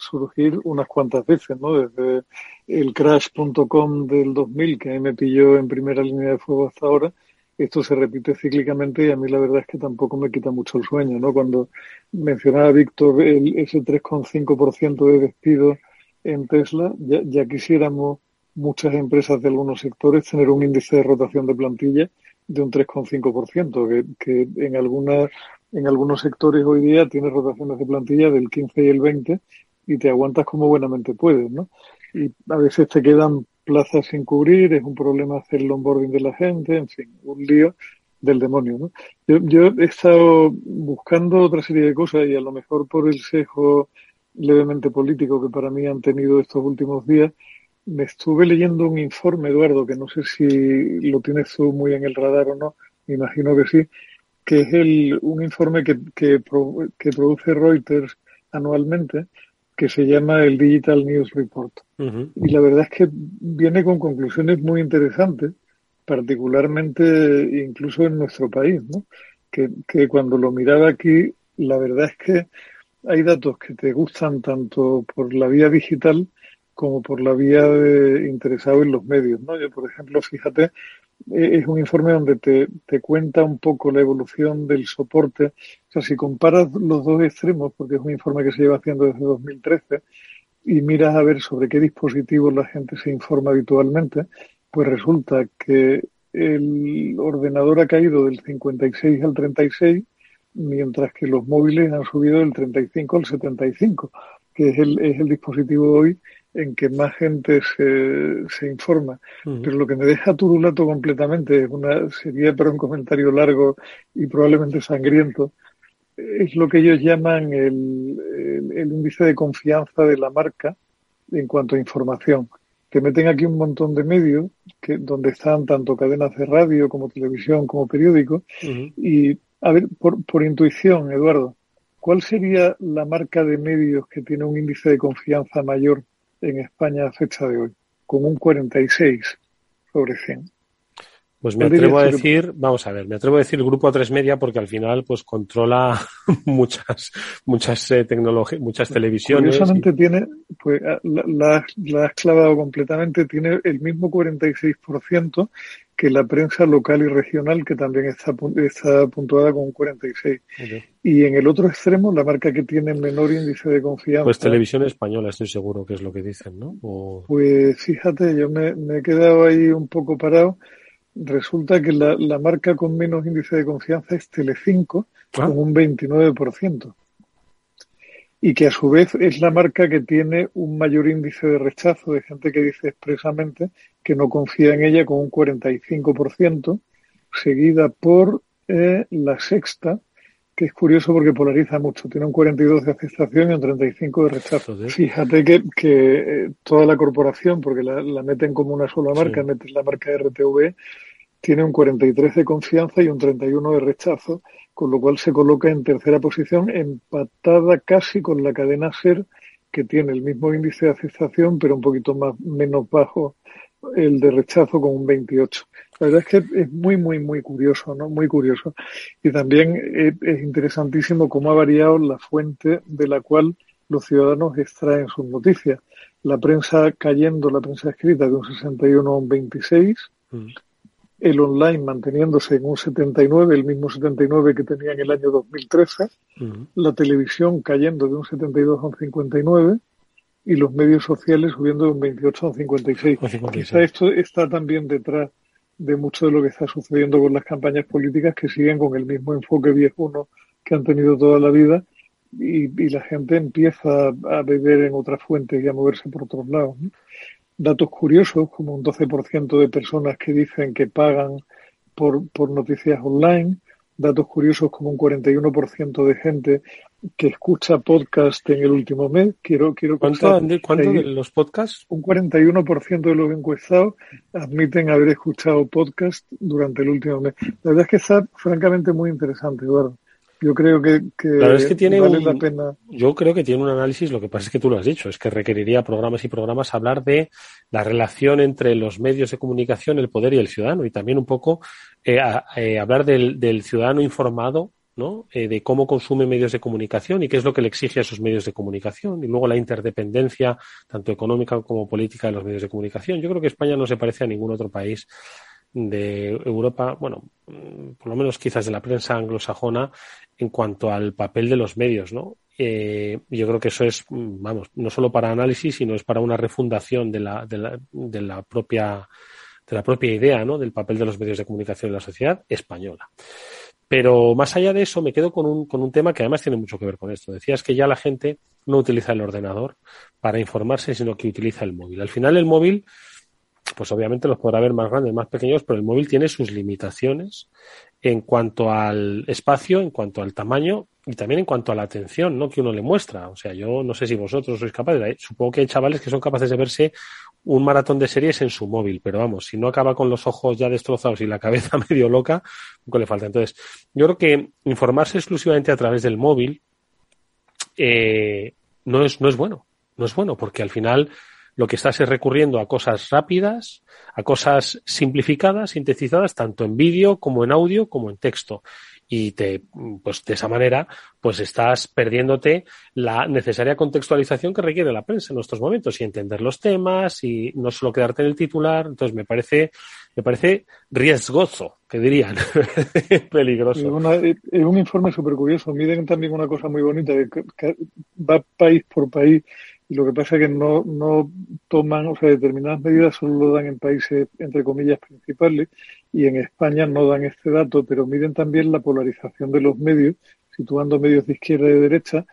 Speaker 10: surgir unas cuantas veces, ¿no? Desde el crash.com del 2000, que me pilló en primera línea de fuego hasta ahora, esto se repite cíclicamente y a mí la verdad es que tampoco me quita mucho el sueño, ¿no? Cuando mencionaba Víctor ese 3,5% de despido en Tesla, ya, ya, quisiéramos muchas empresas de algunos sectores tener un índice de rotación de plantilla de un 3,5%, que, que en algunas en algunos sectores hoy día tiene rotaciones de plantilla del 15 y el 20 y te aguantas como buenamente puedes, ¿no? Y a veces te quedan plazas sin cubrir, es un problema hacer el onboarding de la gente, en fin, un lío del demonio, ¿no? Yo, yo he estado buscando otra serie de cosas y a lo mejor por el sesgo levemente político que para mí han tenido estos últimos días, me estuve leyendo un informe, Eduardo, que no sé si lo tienes tú muy en el radar o no, me imagino que sí, que es el, un informe que, que, que produce Reuters anualmente, que se llama el Digital News Report. Uh -huh. Y la verdad es que viene con conclusiones muy interesantes, particularmente incluso en nuestro país, ¿no? Que, que cuando lo miraba aquí, la verdad es que hay datos que te gustan tanto por la vía digital como por la vía de interesado en los medios, ¿no? Yo, por ejemplo, fíjate, es un informe donde te, te, cuenta un poco la evolución del soporte. O sea, si comparas los dos extremos, porque es un informe que se lleva haciendo desde 2013, y miras a ver sobre qué dispositivos la gente se informa habitualmente, pues resulta que el ordenador ha caído del 56 al 36, mientras que los móviles han subido del 35 al 75, que es el, es el dispositivo hoy en que más gente se, se informa. Pero lo que me deja turulato completamente, una, sería para un comentario largo y probablemente sangriento, es lo que ellos llaman el, el, el, índice de confianza de la marca en cuanto a información. Te meten aquí un montón de medios que, donde están tanto cadenas de radio como televisión como periódicos. Y, a ver, por, por intuición, Eduardo, ¿cuál sería la marca de medios que tiene un índice de confianza mayor en España a fecha de hoy, con un 46 sobre 100.
Speaker 5: Pues me atrevo a decir, vamos a ver, me atrevo a decir el grupo A3 Media porque al final pues controla muchas muchas eh, tecnologías, muchas televisiones.
Speaker 10: Curiosamente y... tiene, pues la, la, la, has clavado completamente, tiene el mismo 46% que la prensa local y regional que también está, está puntuada con un 46. Okay. Y en el otro extremo, la marca que tiene menor índice de confianza.
Speaker 5: Pues televisión española, estoy seguro que es lo que dicen, ¿no? O...
Speaker 10: Pues fíjate, yo me, me he quedado ahí un poco parado resulta que la, la, marca con menos índice de confianza es Telecinco, ah. con un 29%. Y que a su vez es la marca que tiene un mayor índice de rechazo de gente que dice expresamente que no confía en ella con un 45%, seguida por eh, La Sexta, que es curioso porque polariza mucho. Tiene un 42 de aceptación y un 35 de rechazo. Fíjate que, que eh, toda la corporación, porque la, meten como una sola marca, meten la marca RTV, tiene un 43 de confianza y un 31 de rechazo, con lo cual se coloca en tercera posición, empatada casi con la cadena SER, que tiene el mismo índice de aceptación, pero un poquito más menos bajo el de rechazo con un 28. La verdad es que es muy, muy, muy curioso, ¿no? Muy curioso. Y también es, interesantísimo cómo ha variado la fuente de la cual los ciudadanos extraen sus noticias. La prensa cayendo, la prensa escrita de un 61 a un 26, mm. El online manteniéndose en un 79, el mismo 79 que tenía en el año 2013, mm. la televisión cayendo de un 72 a un 59, y los medios sociales subiendo de un 28 a un 56. Quizá esto está también detrás de mucho de lo que está sucediendo con las campañas políticas que siguen con el mismo enfoque viejuno que han tenido toda la vida y, la gente empieza a beber en otras fuentes y a moverse por otros lados. Datos curiosos, como un 12% de personas que dicen que pagan por, por noticias online, datos curiosos como un 41% de gente que escucha podcast en el último mes. Quiero, quiero
Speaker 5: ¿Cuánto, ¿cuánto de los podcasts?
Speaker 10: Un 41% de los encuestados admiten haber escuchado podcast durante el último mes. La verdad es que está francamente muy interesante, Eduardo. Yo creo que, que,
Speaker 5: tiene vale la pena. Yo creo que tiene un análisis, lo que pasa es que tú lo has dicho, es que requeriría programas y programas hablar de la relación entre los medios de comunicación, el poder y el ciudadano, y también un poco eh, eh, hablar del, del, ciudadano informado, ¿no? Eh, de cómo consume medios de comunicación y qué es lo que le exige a esos medios de comunicación, y luego la interdependencia, tanto económica como política, de los medios de comunicación. Yo creo que España no se parece a ningún otro país de Europa, bueno, mm, por lo menos quizás de la prensa anglosajona, en cuanto al papel de los medios, ¿no? Eh, yo creo que eso es, mm, vamos, no solo para análisis, sino es para una refundación de la, de la, de la propia de la propia idea, ¿no? Del papel de los medios de comunicación en la sociedad española. Pero más allá de eso, me quedo con un, con un tema que además tiene mucho que ver con esto. Decías que ya la gente no utiliza el ordenador para informarse, sino que utiliza el móvil. Al final, el móvil pues obviamente los podrá ver más grandes, más pequeños, pero el móvil tiene sus limitaciones en cuanto al espacio, en cuanto al tamaño y también en cuanto a la atención ¿no? que uno le muestra. O sea, yo no sé si vosotros sois capaces, supongo que hay chavales que son capaces de verse un maratón de series en su móvil, pero vamos, si no acaba con los ojos ya destrozados y la cabeza medio loca, poco le falta. Entonces, yo creo que informarse exclusivamente a través del móvil eh, no, es, no es bueno. No es bueno, porque al final lo que estás es recurriendo a cosas rápidas, a cosas simplificadas, sintetizadas, tanto en vídeo como en audio como en texto. Y te, pues de esa manera, pues estás perdiéndote la necesaria contextualización que requiere la prensa en estos momentos y entender los temas y no solo quedarte en el titular. Entonces me parece, me parece riesgoso, que dirían, peligroso.
Speaker 10: Es, un informe súper curioso. Miden también una cosa muy bonita, que va país por país y lo que pasa es que no, no toman, o sea, determinadas medidas solo lo dan en países, entre comillas, principales, y en España no dan este dato, pero miden también la polarización de los medios, situando medios de izquierda y de derecha,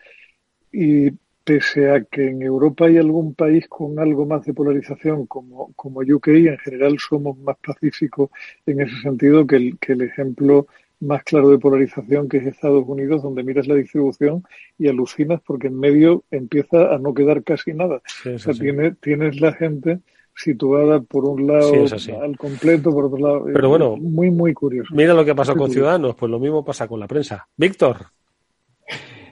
Speaker 10: y pese a que en Europa hay algún país con algo más de polarización como, como UK, en general somos más pacíficos en ese sentido que el, que el ejemplo más claro de polarización que es Estados Unidos, donde miras la distribución y alucinas porque en medio empieza a no quedar casi nada. o sea, tienes, la gente situada por un lado al completo, por otro lado.
Speaker 5: Pero bueno,
Speaker 10: muy, muy curioso.
Speaker 5: Mira lo que pasó con Ciudadanos, pues lo mismo pasa con la prensa. Víctor.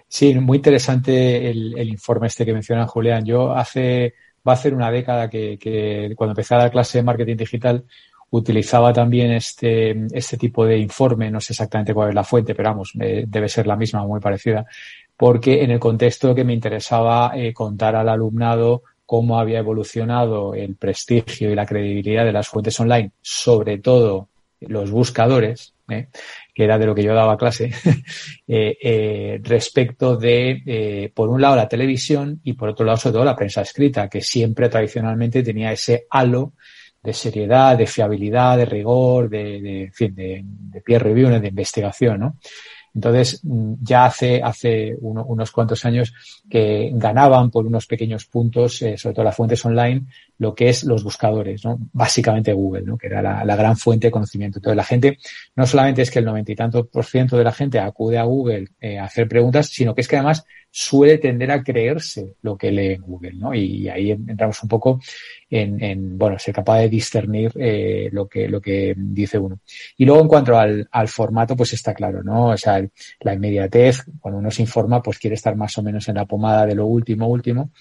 Speaker 11: Sí, muy interesante el, informe este que menciona Julián. Yo hace, va a ser una década que, que cuando empecé a dar clase de marketing digital, utilizaba también este, este tipo de informe, no sé exactamente cuál es la fuente, pero vamos, eh, debe ser la misma o muy parecida, porque en el contexto que me interesaba eh, contar al alumnado cómo había evolucionado el prestigio y la credibilidad de las fuentes online, sobre todo los buscadores, eh, que era de lo que yo daba clase, respecto de, por un lado, la televisión y por otro lado, sobre todo, la prensa escrita, que siempre tradicionalmente tenía ese halo de seriedad, de fiabilidad, de rigor, de, de, fin, de, peer review, de investigación, ¿no? Entonces, mm, ya hace, hace unos cuantos años que ganaban por unos pequeños puntos, eh, sobre todo las fuentes online, lo que es los buscadores, ¿no? Básicamente Google, ¿no? Que era la, gran fuente de conocimiento. Entonces, la gente, no solamente es que el noventa y tanto por ciento de la gente acude a Google eh, a hacer preguntas, sino que es que además suele tender a creerse lo que lee en Google, ¿no? Y, ahí entramos un poco en, bueno, ser capaz de discernir eh, lo que lo que dice uno. Y luego en cuanto al, al formato, pues está claro, ¿no? O sea, la inmediatez, cuando uno se informa, pues quiere estar más o menos en la pomada de lo último, último,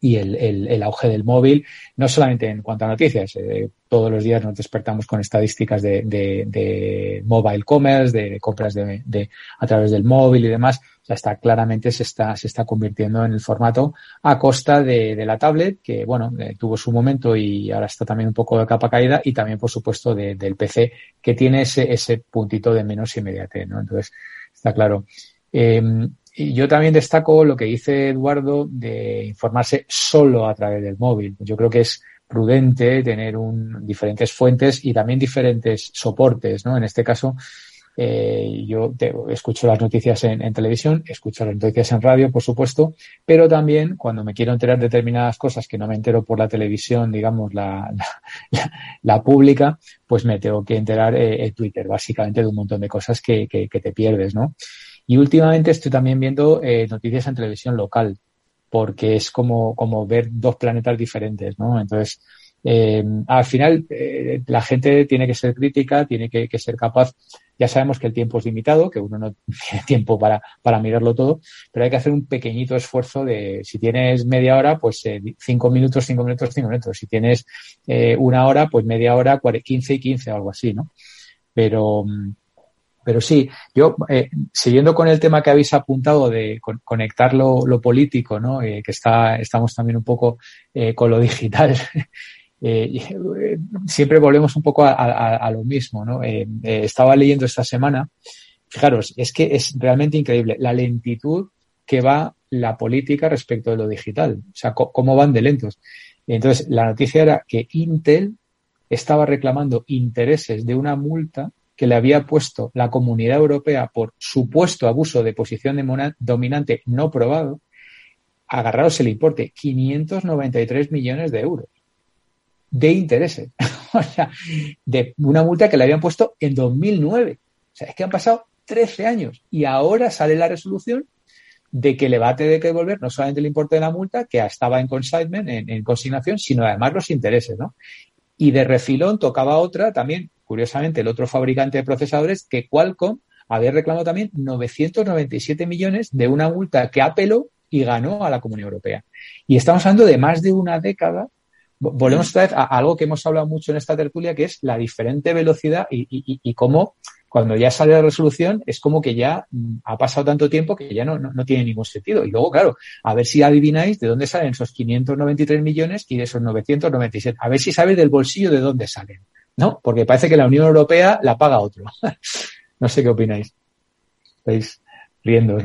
Speaker 11: y el, el, el, auge del móvil, no solamente en cuanto a noticias, eh, todos los días nos despertamos con estadísticas de, de, de mobile commerce, de, compras de, de, a través del móvil y demás, sea, está claramente se está, se está convirtiendo en el formato a costa de, la tablet, que bueno, eh, tuvo su momento y ahora está también un poco de capa caída, y también, por supuesto, del PC, que tiene ese, ese puntito de menos inmediatez, ¿no? Entonces, está claro. Eh, y yo también destaco lo que dice Eduardo de informarse solo a través del móvil. Yo creo que es prudente tener un, diferentes fuentes y también diferentes soportes, ¿no? En este caso, eh, yo escucho las noticias en, televisión, escucho las noticias en radio, por supuesto, pero también cuando me quiero enterar de determinadas cosas que no me entero por la televisión, digamos, la, pública, pues me tengo que enterar eh, en Twitter, básicamente, de un montón de cosas que, que, te pierdes, ¿no? Y últimamente estoy también viendo eh, noticias en televisión local, porque es como, como ver dos planetas diferentes, ¿no? Entonces, al final, la gente tiene que ser crítica, tiene que, ser capaz. Ya sabemos que el tiempo es limitado, que uno no tiene tiempo para, para mirarlo todo, pero hay que hacer un pequeñito esfuerzo de, si tienes media hora, pues cinco minutos, cinco minutos, cinco minutos. Si tienes una hora, pues media hora, quince y quince o algo así, ¿no? Pero, mm, pero sí, yo, eh, siguiendo con el tema que habéis apuntado de conectar lo, político, ¿no? Eh, que está, estamos también un poco eh, con lo digital. siempre volvemos un poco a, lo mismo, ¿no? estaba leyendo esta semana, fijaros, es que es realmente increíble la lentitud que va la política respecto de lo digital, o sea, cómo van de lentos. Entonces, la noticia era que Intel estaba reclamando intereses de una multa que le había puesto la Comunidad Europea por supuesto abuso de posición dominante no probado, agarraros el importe, 593 millones de euros de intereses. o sea, de una multa que le habían puesto en 2009. O sea, es que han pasado 13 años y ahora sale la resolución de que le va a tener que devolver no solamente el importe de la multa, que estaba en consignment, en, en consignación, sino además los intereses, ¿no? Y de refilón tocaba otra también curiosamente, el otro fabricante de procesadores, que Qualcomm había reclamado también 997 millones de una multa que apeló y ganó a la Comunidad Europea. Y estamos hablando de más de una década. Volvemos otra vez a algo que hemos hablado mucho en esta tertulia, que es la diferente velocidad y, y, cómo cuando ya sale la resolución es como que ya mm, ha pasado tanto tiempo que ya no, no, tiene ningún sentido. Y luego, claro, a ver si adivináis de dónde salen esos 593 millones y de esos 997. A ver si sabéis del bolsillo de dónde salen. ¿no? Porque parece que la Unión Europea la paga otro. no sé qué opináis. Estáis riendo.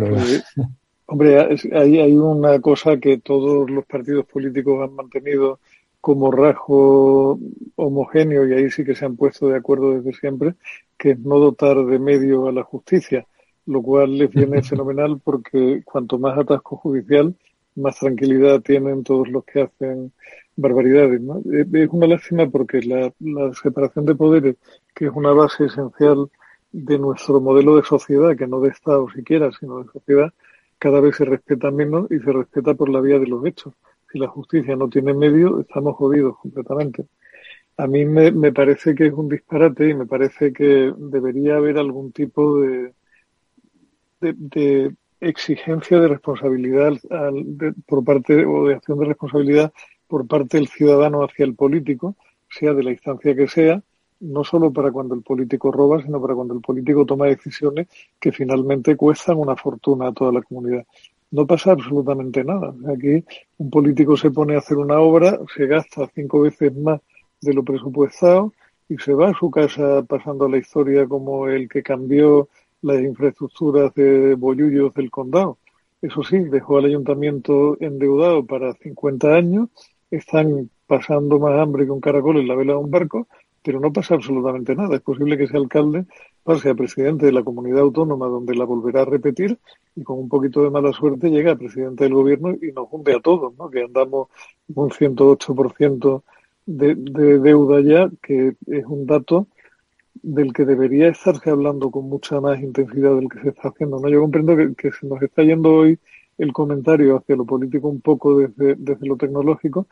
Speaker 10: hombre, hay, hay una cosa que todos los partidos políticos han mantenido como rasgo homogéneo y ahí sí que se han puesto de acuerdo desde siempre, que es no dotar de medio a la justicia, lo cual les viene fenomenal porque cuanto más atasco judicial, más tranquilidad tienen todos los que hacen barbaridades. ¿no? Es una lástima porque la, separación de poderes, que es una base esencial de nuestro modelo de sociedad, que no de Estado siquiera, sino de sociedad, cada vez se respeta menos y se respeta por la vía de los hechos. Si la justicia no tiene medio, estamos jodidos completamente. A mí me, me parece que es un disparate y me parece que debería haber algún tipo de, de exigencia de responsabilidad por parte o de acción de responsabilidad por parte del ciudadano hacia el político, sea de la instancia que sea, no solo para cuando el político roba, sino para cuando el político toma decisiones que finalmente cuestan una fortuna a toda la comunidad. No pasa absolutamente nada. Aquí un político se pone a hacer una obra, se gasta cinco veces más de lo presupuestado y se va a su casa pasando la historia como el que cambió las infraestructuras de Bollullos del condado. Eso sí, dejó al ayuntamiento endeudado para 50 años, están pasando más hambre que un caracol en la vela de un barco pero no pasa absolutamente nada. Es posible que ese alcalde pase a presidente de la comunidad autónoma donde la volverá a repetir y con un poquito de mala suerte llega a presidente del gobierno y nos hunde a todos, ¿no? que andamos un 108% de, de deuda ya, que es un dato del que debería estarse hablando con mucha más intensidad del que se está haciendo. ¿no? Yo comprendo que, que se nos está yendo hoy el comentario hacia lo político un poco desde, desde lo tecnológico,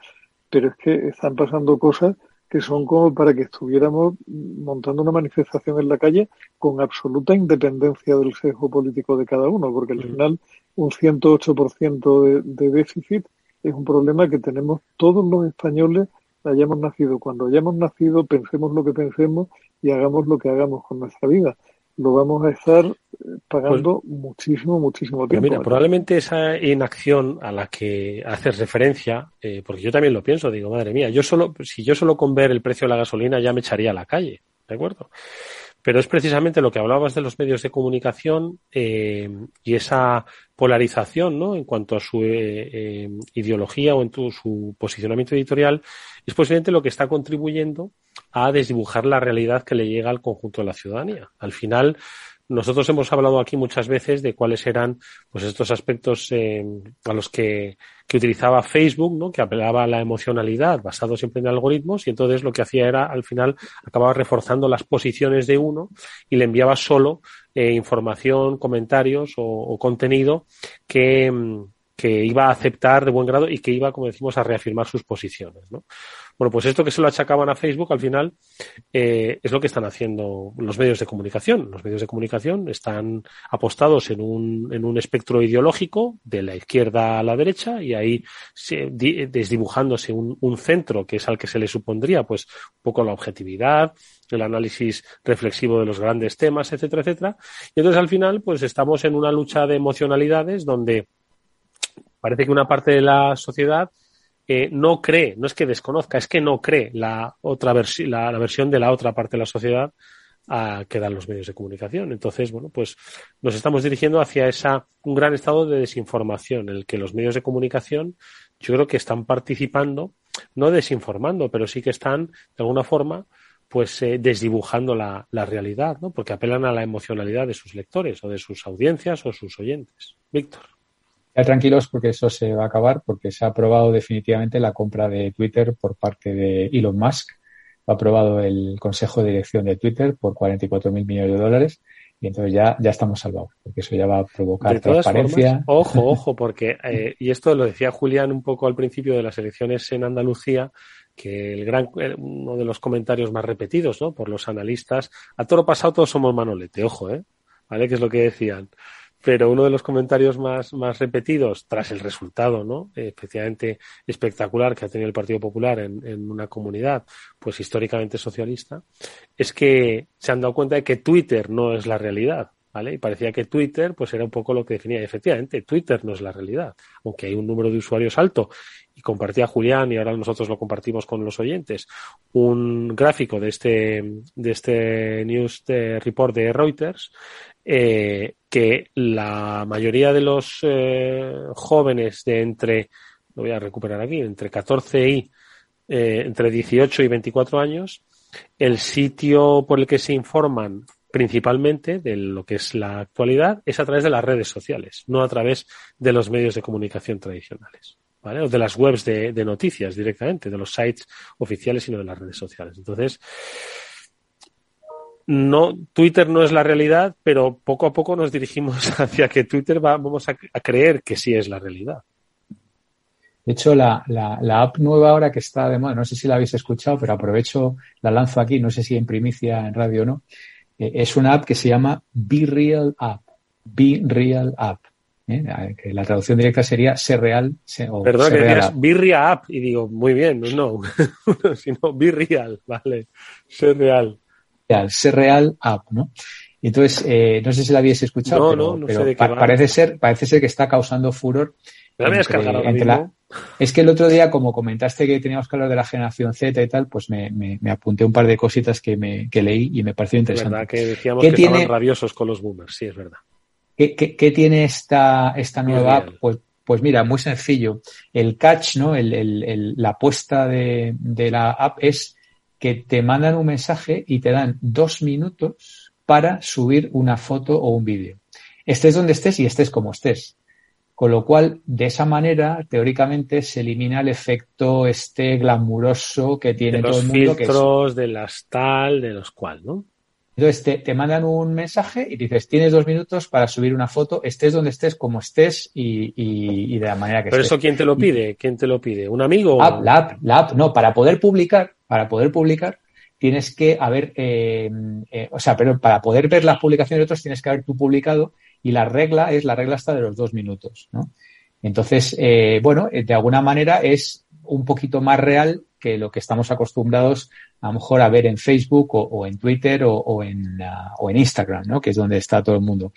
Speaker 10: pero es que están pasando cosas que son como para que estuviéramos montando una manifestación en la calle con absoluta independencia del sesgo político de cada uno, porque al final un 108% de, de déficit es un problema que tenemos todos los españoles, hayamos nacido cuando hayamos nacido, pensemos lo que pensemos y hagamos lo que hagamos con nuestra vida lo vamos a estar eh, pagando pues muchísimo, muchísimo tiempo.
Speaker 5: Mira, probablemente esa inacción a la que haces referencia, eh, porque yo también lo pienso, digo, madre mía, yo solo, si yo solo con ver el precio de la gasolina ya me echaría a la calle, ¿de acuerdo? Pero es precisamente lo que hablabas de los medios de comunicación eh, y esa polarización ¿no? en cuanto a su eh, eh, ideología o en su posicionamiento editorial, es posiblemente lo que está contribuyendo a desdibujar la realidad que le llega al conjunto de la ciudadanía. Al final, nosotros hemos hablado aquí muchas veces de cuáles eran pues estos aspectos eh, a los que, que, utilizaba Facebook, ¿no? que apelaba a la emocionalidad basado siempre en algoritmos y entonces lo que hacía era al final acababa reforzando las posiciones de uno y le enviaba solo eh, información, comentarios o, o contenido que, que iba a aceptar de buen grado y que iba, como decimos, a reafirmar sus posiciones. ¿no? Bueno, pues esto que se lo achacaban a Facebook, al final, eh, es lo que están haciendo los medios de comunicación. Los medios de comunicación están apostados en un, en un espectro ideológico de la izquierda a la derecha y ahí desdibujándose un, un centro que es al que se le supondría, pues, un poco la objetividad, el análisis reflexivo de los grandes temas, etcétera, etcétera. Y entonces al final, pues estamos en una lucha de emocionalidades donde parece que una parte de la sociedad no cree, no es que desconozca, es que no cree la otra versión, la, versión de la otra parte de la sociedad a, que dan los medios de comunicación. Entonces, bueno, pues nos estamos dirigiendo hacia esa, un gran estado de desinformación en el que los medios de comunicación yo creo que están participando, no desinformando, pero sí que están, de alguna forma, pues eh, desdibujando la, la realidad, ¿no? Porque apelan a la emocionalidad de sus lectores o de sus audiencias o sus oyentes. Víctor
Speaker 11: tranquilos porque eso se va a acabar porque se ha aprobado definitivamente la compra de Twitter por parte de Elon Musk. Ha aprobado el Consejo de Dirección de Twitter por 44 mil millones de dólares y entonces ya, ya estamos salvados, porque eso ya va a provocar transparencia.
Speaker 5: ojo, ojo, porque, eh, y esto lo decía Julián un poco al principio de las elecciones en Andalucía, que el gran, uno de los comentarios más repetidos, ¿no? Por los analistas, a toro pasado todos somos Manolete, ojo, ¿eh? ¿Vale? Que es lo que decían pero uno de los comentarios más, más repetidos tras el resultado, ¿no? especialmente espectacular que ha tenido el Partido Popular en, en, una comunidad, pues históricamente socialista, es que se han dado cuenta de que Twitter no es la realidad, ¿vale? Y parecía que Twitter, pues era un poco lo que definía. efectivamente, Twitter no es la realidad, aunque hay un número de usuarios alto. Y compartía Julián, y ahora nosotros lo compartimos con los oyentes, un gráfico de este, de este news report de Reuters, eh, que la mayoría de los eh, jóvenes de entre, lo voy a recuperar aquí, entre 14 y eh, entre 18 y 24 años, el sitio por el que se informan principalmente de lo que es la actualidad es a través de las redes sociales, no a través de los medios de comunicación tradicionales. ¿Vale? O de las webs de, de noticias directamente, de los sites oficiales, sino de las redes sociales. Entonces, no, Twitter no es la realidad, pero poco a poco nos dirigimos hacia que Twitter va, vamos a, creer que sí es la realidad.
Speaker 11: De hecho, la, la, app nueva ahora que está de moda, no sé si la habéis escuchado, pero aprovecho, la lanzo aquí, no sé si en primicia en radio o no, eh, es una app que se llama Be Real App. Be Real App. ¿eh? La traducción directa sería ser real.
Speaker 5: o Perdón, que decías Be Real App y digo, muy bien, no, sino Be Real, vale, ser real
Speaker 11: real, ser real app, ¿no? Entonces, eh, no sé si la habéis escuchado, pero, parece ser, parece ser que está causando furor. Es que el otro día, como comentaste que teníamos que hablar de la generación Z y tal, pues me, me, apunté un par de cositas que, me, que leí y me pareció interesante.
Speaker 5: Es verdad que decíamos que estaban rabiosos con los boomers, sí, es verdad.
Speaker 11: ¿Qué, qué, tiene esta, esta nueva app? Pues, pues mira, muy sencillo. El catch, ¿no? El, el, la apuesta de, de la app es que te mandan un mensaje y te dan dos minutos para subir una foto o un vídeo. Estés donde estés y estés como estés. Con lo cual, de esa manera, teóricamente, se elimina el efecto este glamuroso que tiene todo el mundo.
Speaker 5: De los filtros, de las tal, de los cual, ¿no?
Speaker 11: Entonces te, mandan un mensaje y dices, tienes dos minutos para subir una foto, estés donde estés, como estés y, de la manera que
Speaker 5: ¿Pero
Speaker 11: estés.
Speaker 5: eso quién te lo pide? ¿Quién te lo pide? ¿Un amigo?
Speaker 11: la app, la app, no, para poder publicar, para poder publicar, tienes que haber, eh, eh, o sea, pero para poder ver las publicaciones de otros tienes que haber tú publicado y la regla es la regla hasta de los dos minutos, ¿no? Entonces, eh, bueno, de alguna manera es un poquito más real que lo que estamos acostumbrados a lo mejor a ver en Facebook o, en Twitter o, en, ah, o en Instagram, ¿no? Que es donde está todo el mundo.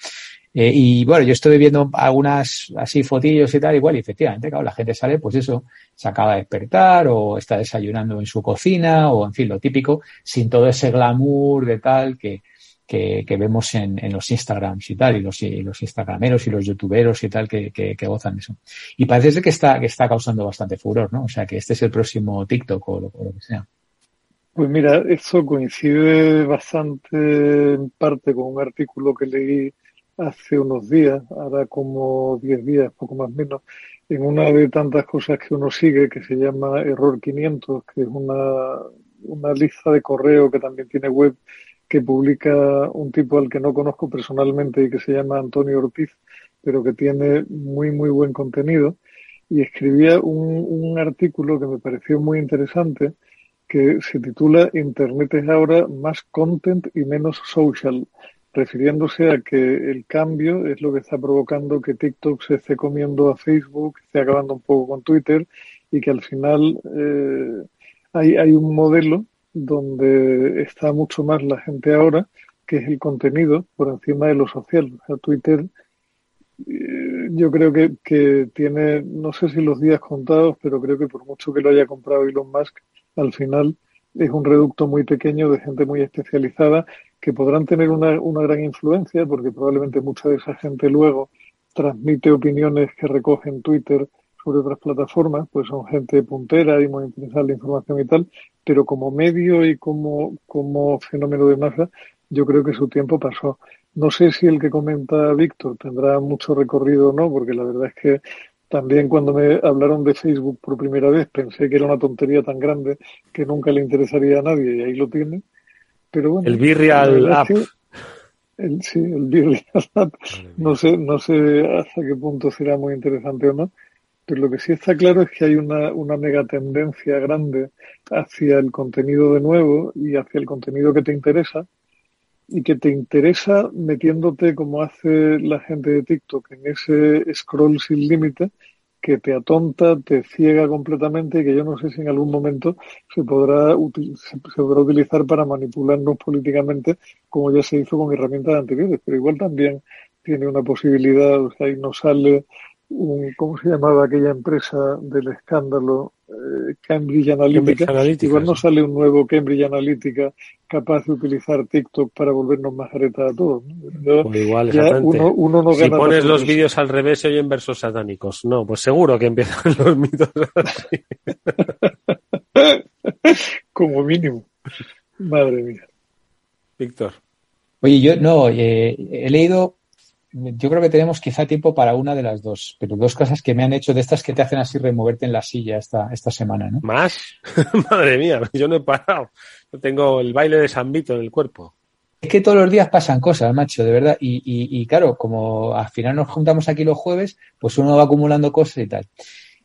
Speaker 11: Eh, y bueno, yo estoy viendo algunas así fotillos y tal, igual, y efectivamente, claro, la gente sale, pues eso, se acaba de despertar o está desayunando en su cocina o, en fin, lo típico, sin todo ese glamour de tal que, que, vemos en, en, los Instagrams y tal, y los, y los Instagrameros y los YouTuberos y tal que, que, que, gozan eso. Y parece que está, que está causando bastante furor, ¿no? O sea, que este es el próximo TikTok o lo, que sea.
Speaker 10: Pues mira, eso coincide bastante en parte con un artículo que leí hace unos días, ahora como 10 días, poco más o menos, en una de tantas cosas que uno sigue que se llama Error 500, que es una, una lista de correo que también tiene web que publica un tipo al que no conozco personalmente y que se llama Antonio Ortiz, pero que tiene muy, muy buen contenido. Y escribía un, un artículo que me pareció muy interesante, que se titula Internet es ahora más content y menos social, refiriéndose a que el cambio es lo que está provocando que TikTok se esté comiendo a Facebook, esté acabando un poco con Twitter y que al final eh, hay, hay un modelo donde está mucho más la gente ahora, que es el contenido por encima de lo social. O sea, Twitter eh, yo creo que, que tiene, no sé si los días contados, pero creo que por mucho que lo haya comprado Elon Musk, al final es un reducto muy pequeño de gente muy especializada que podrán tener una, una gran influencia, porque probablemente mucha de esa gente luego transmite opiniones que recoge en Twitter sobre otras plataformas, pues son gente puntera y muy interesada en la información y tal, pero como medio y como, como fenómeno de masa, yo creo que su tiempo pasó. No sé si el que comenta Víctor tendrá mucho recorrido o no, porque la verdad es que también cuando me hablaron de Facebook por primera vez pensé que era una tontería tan grande que nunca le interesaría a nadie y ahí lo tiene. Pero bueno,
Speaker 5: el Virreal App.
Speaker 10: El, sí, el Virreal App. No sé, no sé hasta qué punto será muy interesante o no, pero lo que sí está claro es que hay una, una mega tendencia grande hacia el contenido de nuevo y hacia el contenido que te interesa y que te interesa metiéndote como hace la gente de TikTok en ese scroll sin límite que te atonta, te ciega completamente y que yo no sé si en algún momento se podrá, se, podrá utilizar para manipularnos políticamente como ya se hizo con herramientas anteriores, pero igual también tiene una posibilidad, o sea, ahí no sale ¿cómo se llamaba aquella empresa del escándalo? Eh, Cambridge, Analytica. Igual no sale un nuevo Cambridge Analytica capaz de utilizar TikTok para volvernos más aretas a todos.
Speaker 5: Pues igual, uno, uno no si pones los vídeos al revés se oyen versos satánicos. No, pues seguro que empiezan los mitos así.
Speaker 10: Como mínimo. Madre mía.
Speaker 5: Víctor.
Speaker 11: Oye, yo no, eh, he leído yo creo que tenemos quizá tiempo para una de las dos, pero dos cosas que me han hecho de estas que te hacen así removerte en la silla esta, esta semana, ¿no?
Speaker 5: ¿Más? Madre mía, yo no he parado. Yo tengo el baile de San Vito en el cuerpo.
Speaker 11: Es que todos los días pasan cosas, macho, de verdad. Y, y, y claro, como al final nos juntamos aquí los jueves, pues uno va acumulando cosas y tal.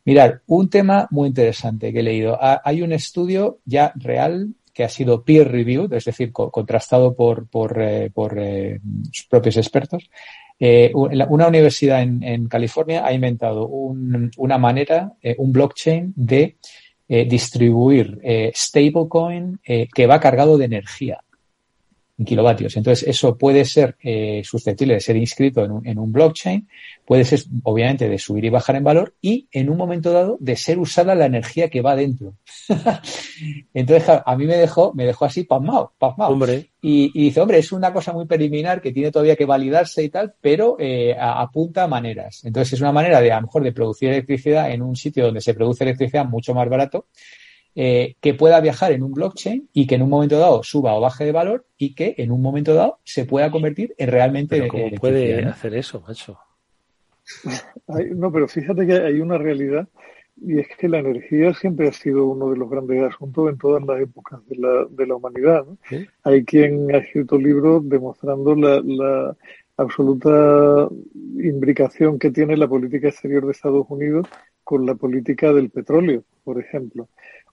Speaker 11: Mirad, un tema muy interesante que he leído. Hay un estudio ya real que ha sido peer reviewed, es decir, contrastado por, por, eh, por eh, sus propios expertos, eh, una universidad en, California ha inventado una manera, eh, un blockchain de eh, distribuir stablecoin que va cargado de energía en kilovatios. Entonces, eso puede ser susceptible de ser inscrito en un, en un, blockchain, puede ser, obviamente, de subir y bajar en valor y, en un momento dado, de ser usada la energía que va dentro. Entonces, a mí me dejó, me dejó así pasmado, pasmado.
Speaker 5: Hombre.
Speaker 11: Y, dice, hombre, es una cosa muy preliminar que tiene todavía que validarse y tal, pero eh, apunta a maneras. Entonces, es una manera de, a lo mejor, de producir electricidad en un sitio donde se produce electricidad mucho más barato eh, que pueda viajar en un blockchain y que en un momento dado suba o baje de valor y que en un momento dado se pueda convertir en realmente.
Speaker 5: ¿Cómo puede hacer eso, macho?
Speaker 10: no, pero fíjate que hay una realidad y es que la energía siempre ha sido uno de los grandes asuntos en todas las épocas de la, de la humanidad. Hay quien ha escrito libros demostrando la, la absoluta imbricación que tiene la política exterior de Estados Unidos con la política del petróleo, por ejemplo.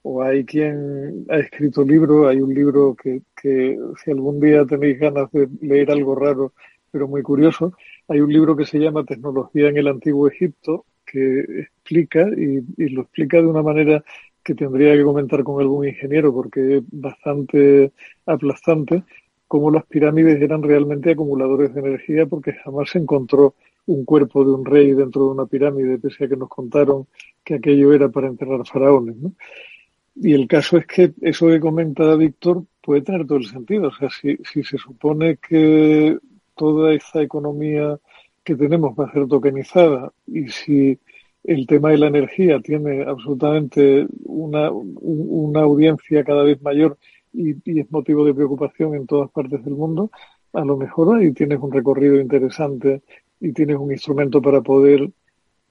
Speaker 10: O hay quien ha escrito libros, hay un libro que, que si algún día tenéis ganas de leer algo raro, pero muy curioso, hay un libro que se llama Tecnología en el Antiguo Egipto, que explica y, lo explica de una manera que tendría que comentar con algún ingeniero porque es bastante aplastante, cómo las pirámides eran realmente acumuladores de energía porque jamás se encontró un cuerpo de un rey dentro de una pirámide, pese a que nos contaron que aquello era para enterrar faraones. ¿no? Y el caso es que eso que comenta Víctor puede tener todo el sentido. O sea, si, si se supone que toda esa economía que tenemos va a ser tokenizada y si el tema de la energía tiene absolutamente una, una audiencia cada vez mayor y, es motivo de preocupación en todas partes del mundo, a lo mejor ahí tienes un recorrido interesante y tienes un instrumento para poder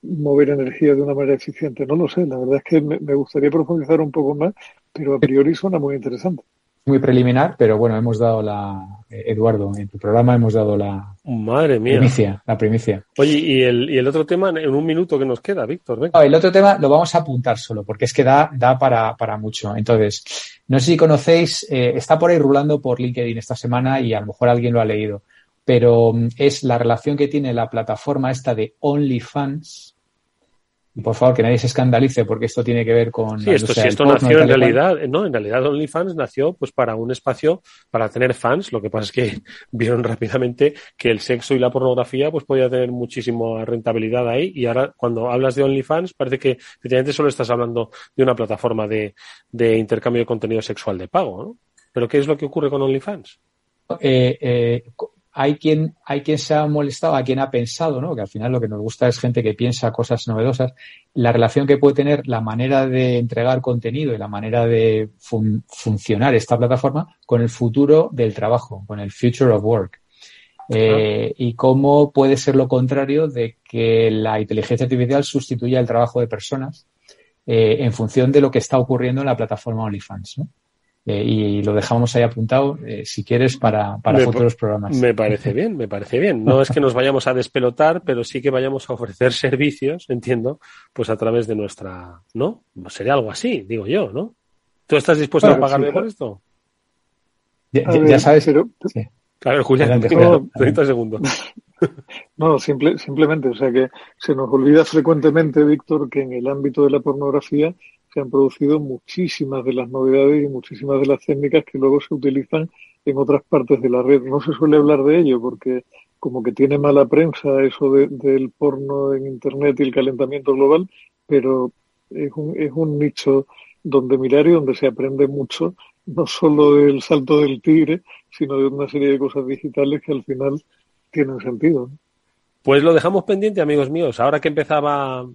Speaker 10: mover energía de una manera eficiente. No lo sé, la verdad es que me, me gustaría profundizar un poco más, pero a priori suena muy interesante
Speaker 11: muy preliminar, pero bueno, hemos dado la, eh, Eduardo, en tu programa hemos dado la
Speaker 5: Madre mía.
Speaker 11: primicia. La primicia.
Speaker 5: Oye, ¿y el, y el otro tema en un minuto que nos queda, Víctor?
Speaker 11: el otro tema lo vamos a apuntar solo, porque es que da, da para, para mucho. Entonces, no sé si conocéis, eh, está por ahí rulando por LinkedIn esta semana y a lo mejor alguien lo ha leído, pero mm, es la relación que tiene la plataforma esta de OnlyFans por favor, que nadie se escandalice porque esto tiene que ver con...
Speaker 5: Sí, esto, si esto nació en realidad, no, en realidad OnlyFans nació pues para un espacio para tener fans, lo que pasa es que vieron rápidamente que el sexo y la pornografía pues podía tener muchísima rentabilidad ahí y ahora cuando hablas de OnlyFans parece que efectivamente solo estás hablando de una plataforma de, de intercambio de contenido sexual de pago, ¿no? Pero ¿qué es lo que ocurre con OnlyFans?
Speaker 11: Eh, eh, hay quien, hay quien se ha molestado, hay quien ha pensado, ¿no? Que al final lo que nos gusta es gente que piensa cosas novedosas. La relación que puede tener la manera de entregar contenido y la manera de funcionar esta plataforma con el futuro del trabajo, con el future of work. Eh, y cómo puede ser lo contrario de que la inteligencia artificial sustituya el trabajo de personas eh, en función de lo que está ocurriendo en la plataforma OnlyFans. ¿no? Eh, y lo dejamos ahí apuntado, eh, si quieres, para, para futuros programas.
Speaker 5: Me parece bien, me parece bien. No es que nos vayamos a despelotar, pero sí que vayamos a ofrecer servicios, entiendo, pues a través de nuestra, ¿no? Sería algo así, digo yo, ¿no? ¿Tú estás dispuesto a pagarme por esto?
Speaker 11: Ya, sabes, pero...
Speaker 5: A ver, Julián, 30 segundos.
Speaker 10: No, simple, simplemente, o sea que se nos olvida frecuentemente, Víctor, que en el ámbito de la pornografía se han producido muchísimas de las novedades y muchísimas de las técnicas que luego se utilizan en otras partes de la red. No se suele hablar de ello porque como que tiene mala prensa eso del porno en Internet y el calentamiento global, pero es un, es un nicho donde mirar y donde se aprende mucho, no solo del salto del tigre, sino de una serie de cosas digitales que al final tienen sentido.
Speaker 5: Pues lo dejamos pendiente, amigos míos. Ahora que empezaba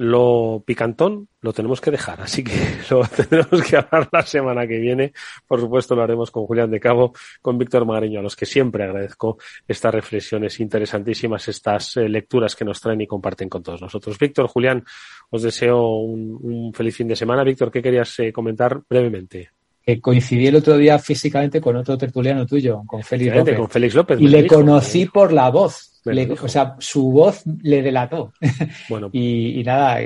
Speaker 5: lo picantón lo tenemos que dejar, así que lo tenemos que hablar la semana que viene. Por supuesto, lo haremos con Julián de Cabo, con Víctor Magariño, a los que siempre agradezco estas reflexiones interesantísimas, estas eh, lecturas que nos traen y comparten con todos nosotros. Víctor, Julián, os deseo un, feliz fin de semana. Víctor, ¿qué querías eh, comentar brevemente?
Speaker 11: coincidí el otro día físicamente con otro tertuliano tuyo, con Félix
Speaker 5: López. Con Félix López
Speaker 11: y le conocí por la voz o sea, su voz le delató. Bueno. y, nada,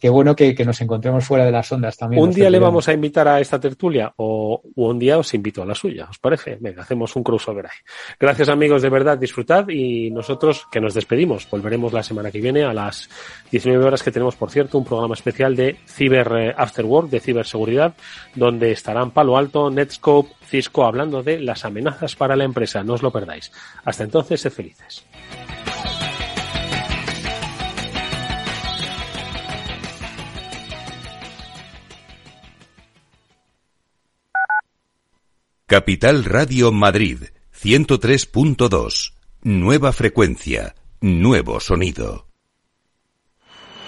Speaker 11: qué bueno que, nos encontremos fuera de las ondas también.
Speaker 5: Un día le vamos a invitar a esta tertulia o un día os invito a la suya, ¿os parece? Venga, hacemos un crossover ahí. Gracias amigos, de verdad, disfrutad y nosotros que nos despedimos. Volveremos la semana que viene a las 19 horas que tenemos, por cierto, un programa especial de Cyber eh, After Work, de ciberseguridad, donde estarán Palo Alto, Netscope, Hablando de las amenazas para la empresa. No os lo perdáis. Hasta entonces, sed felices.
Speaker 9: Capital Radio Madrid 103.2. Nueva frecuencia, nuevo sonido.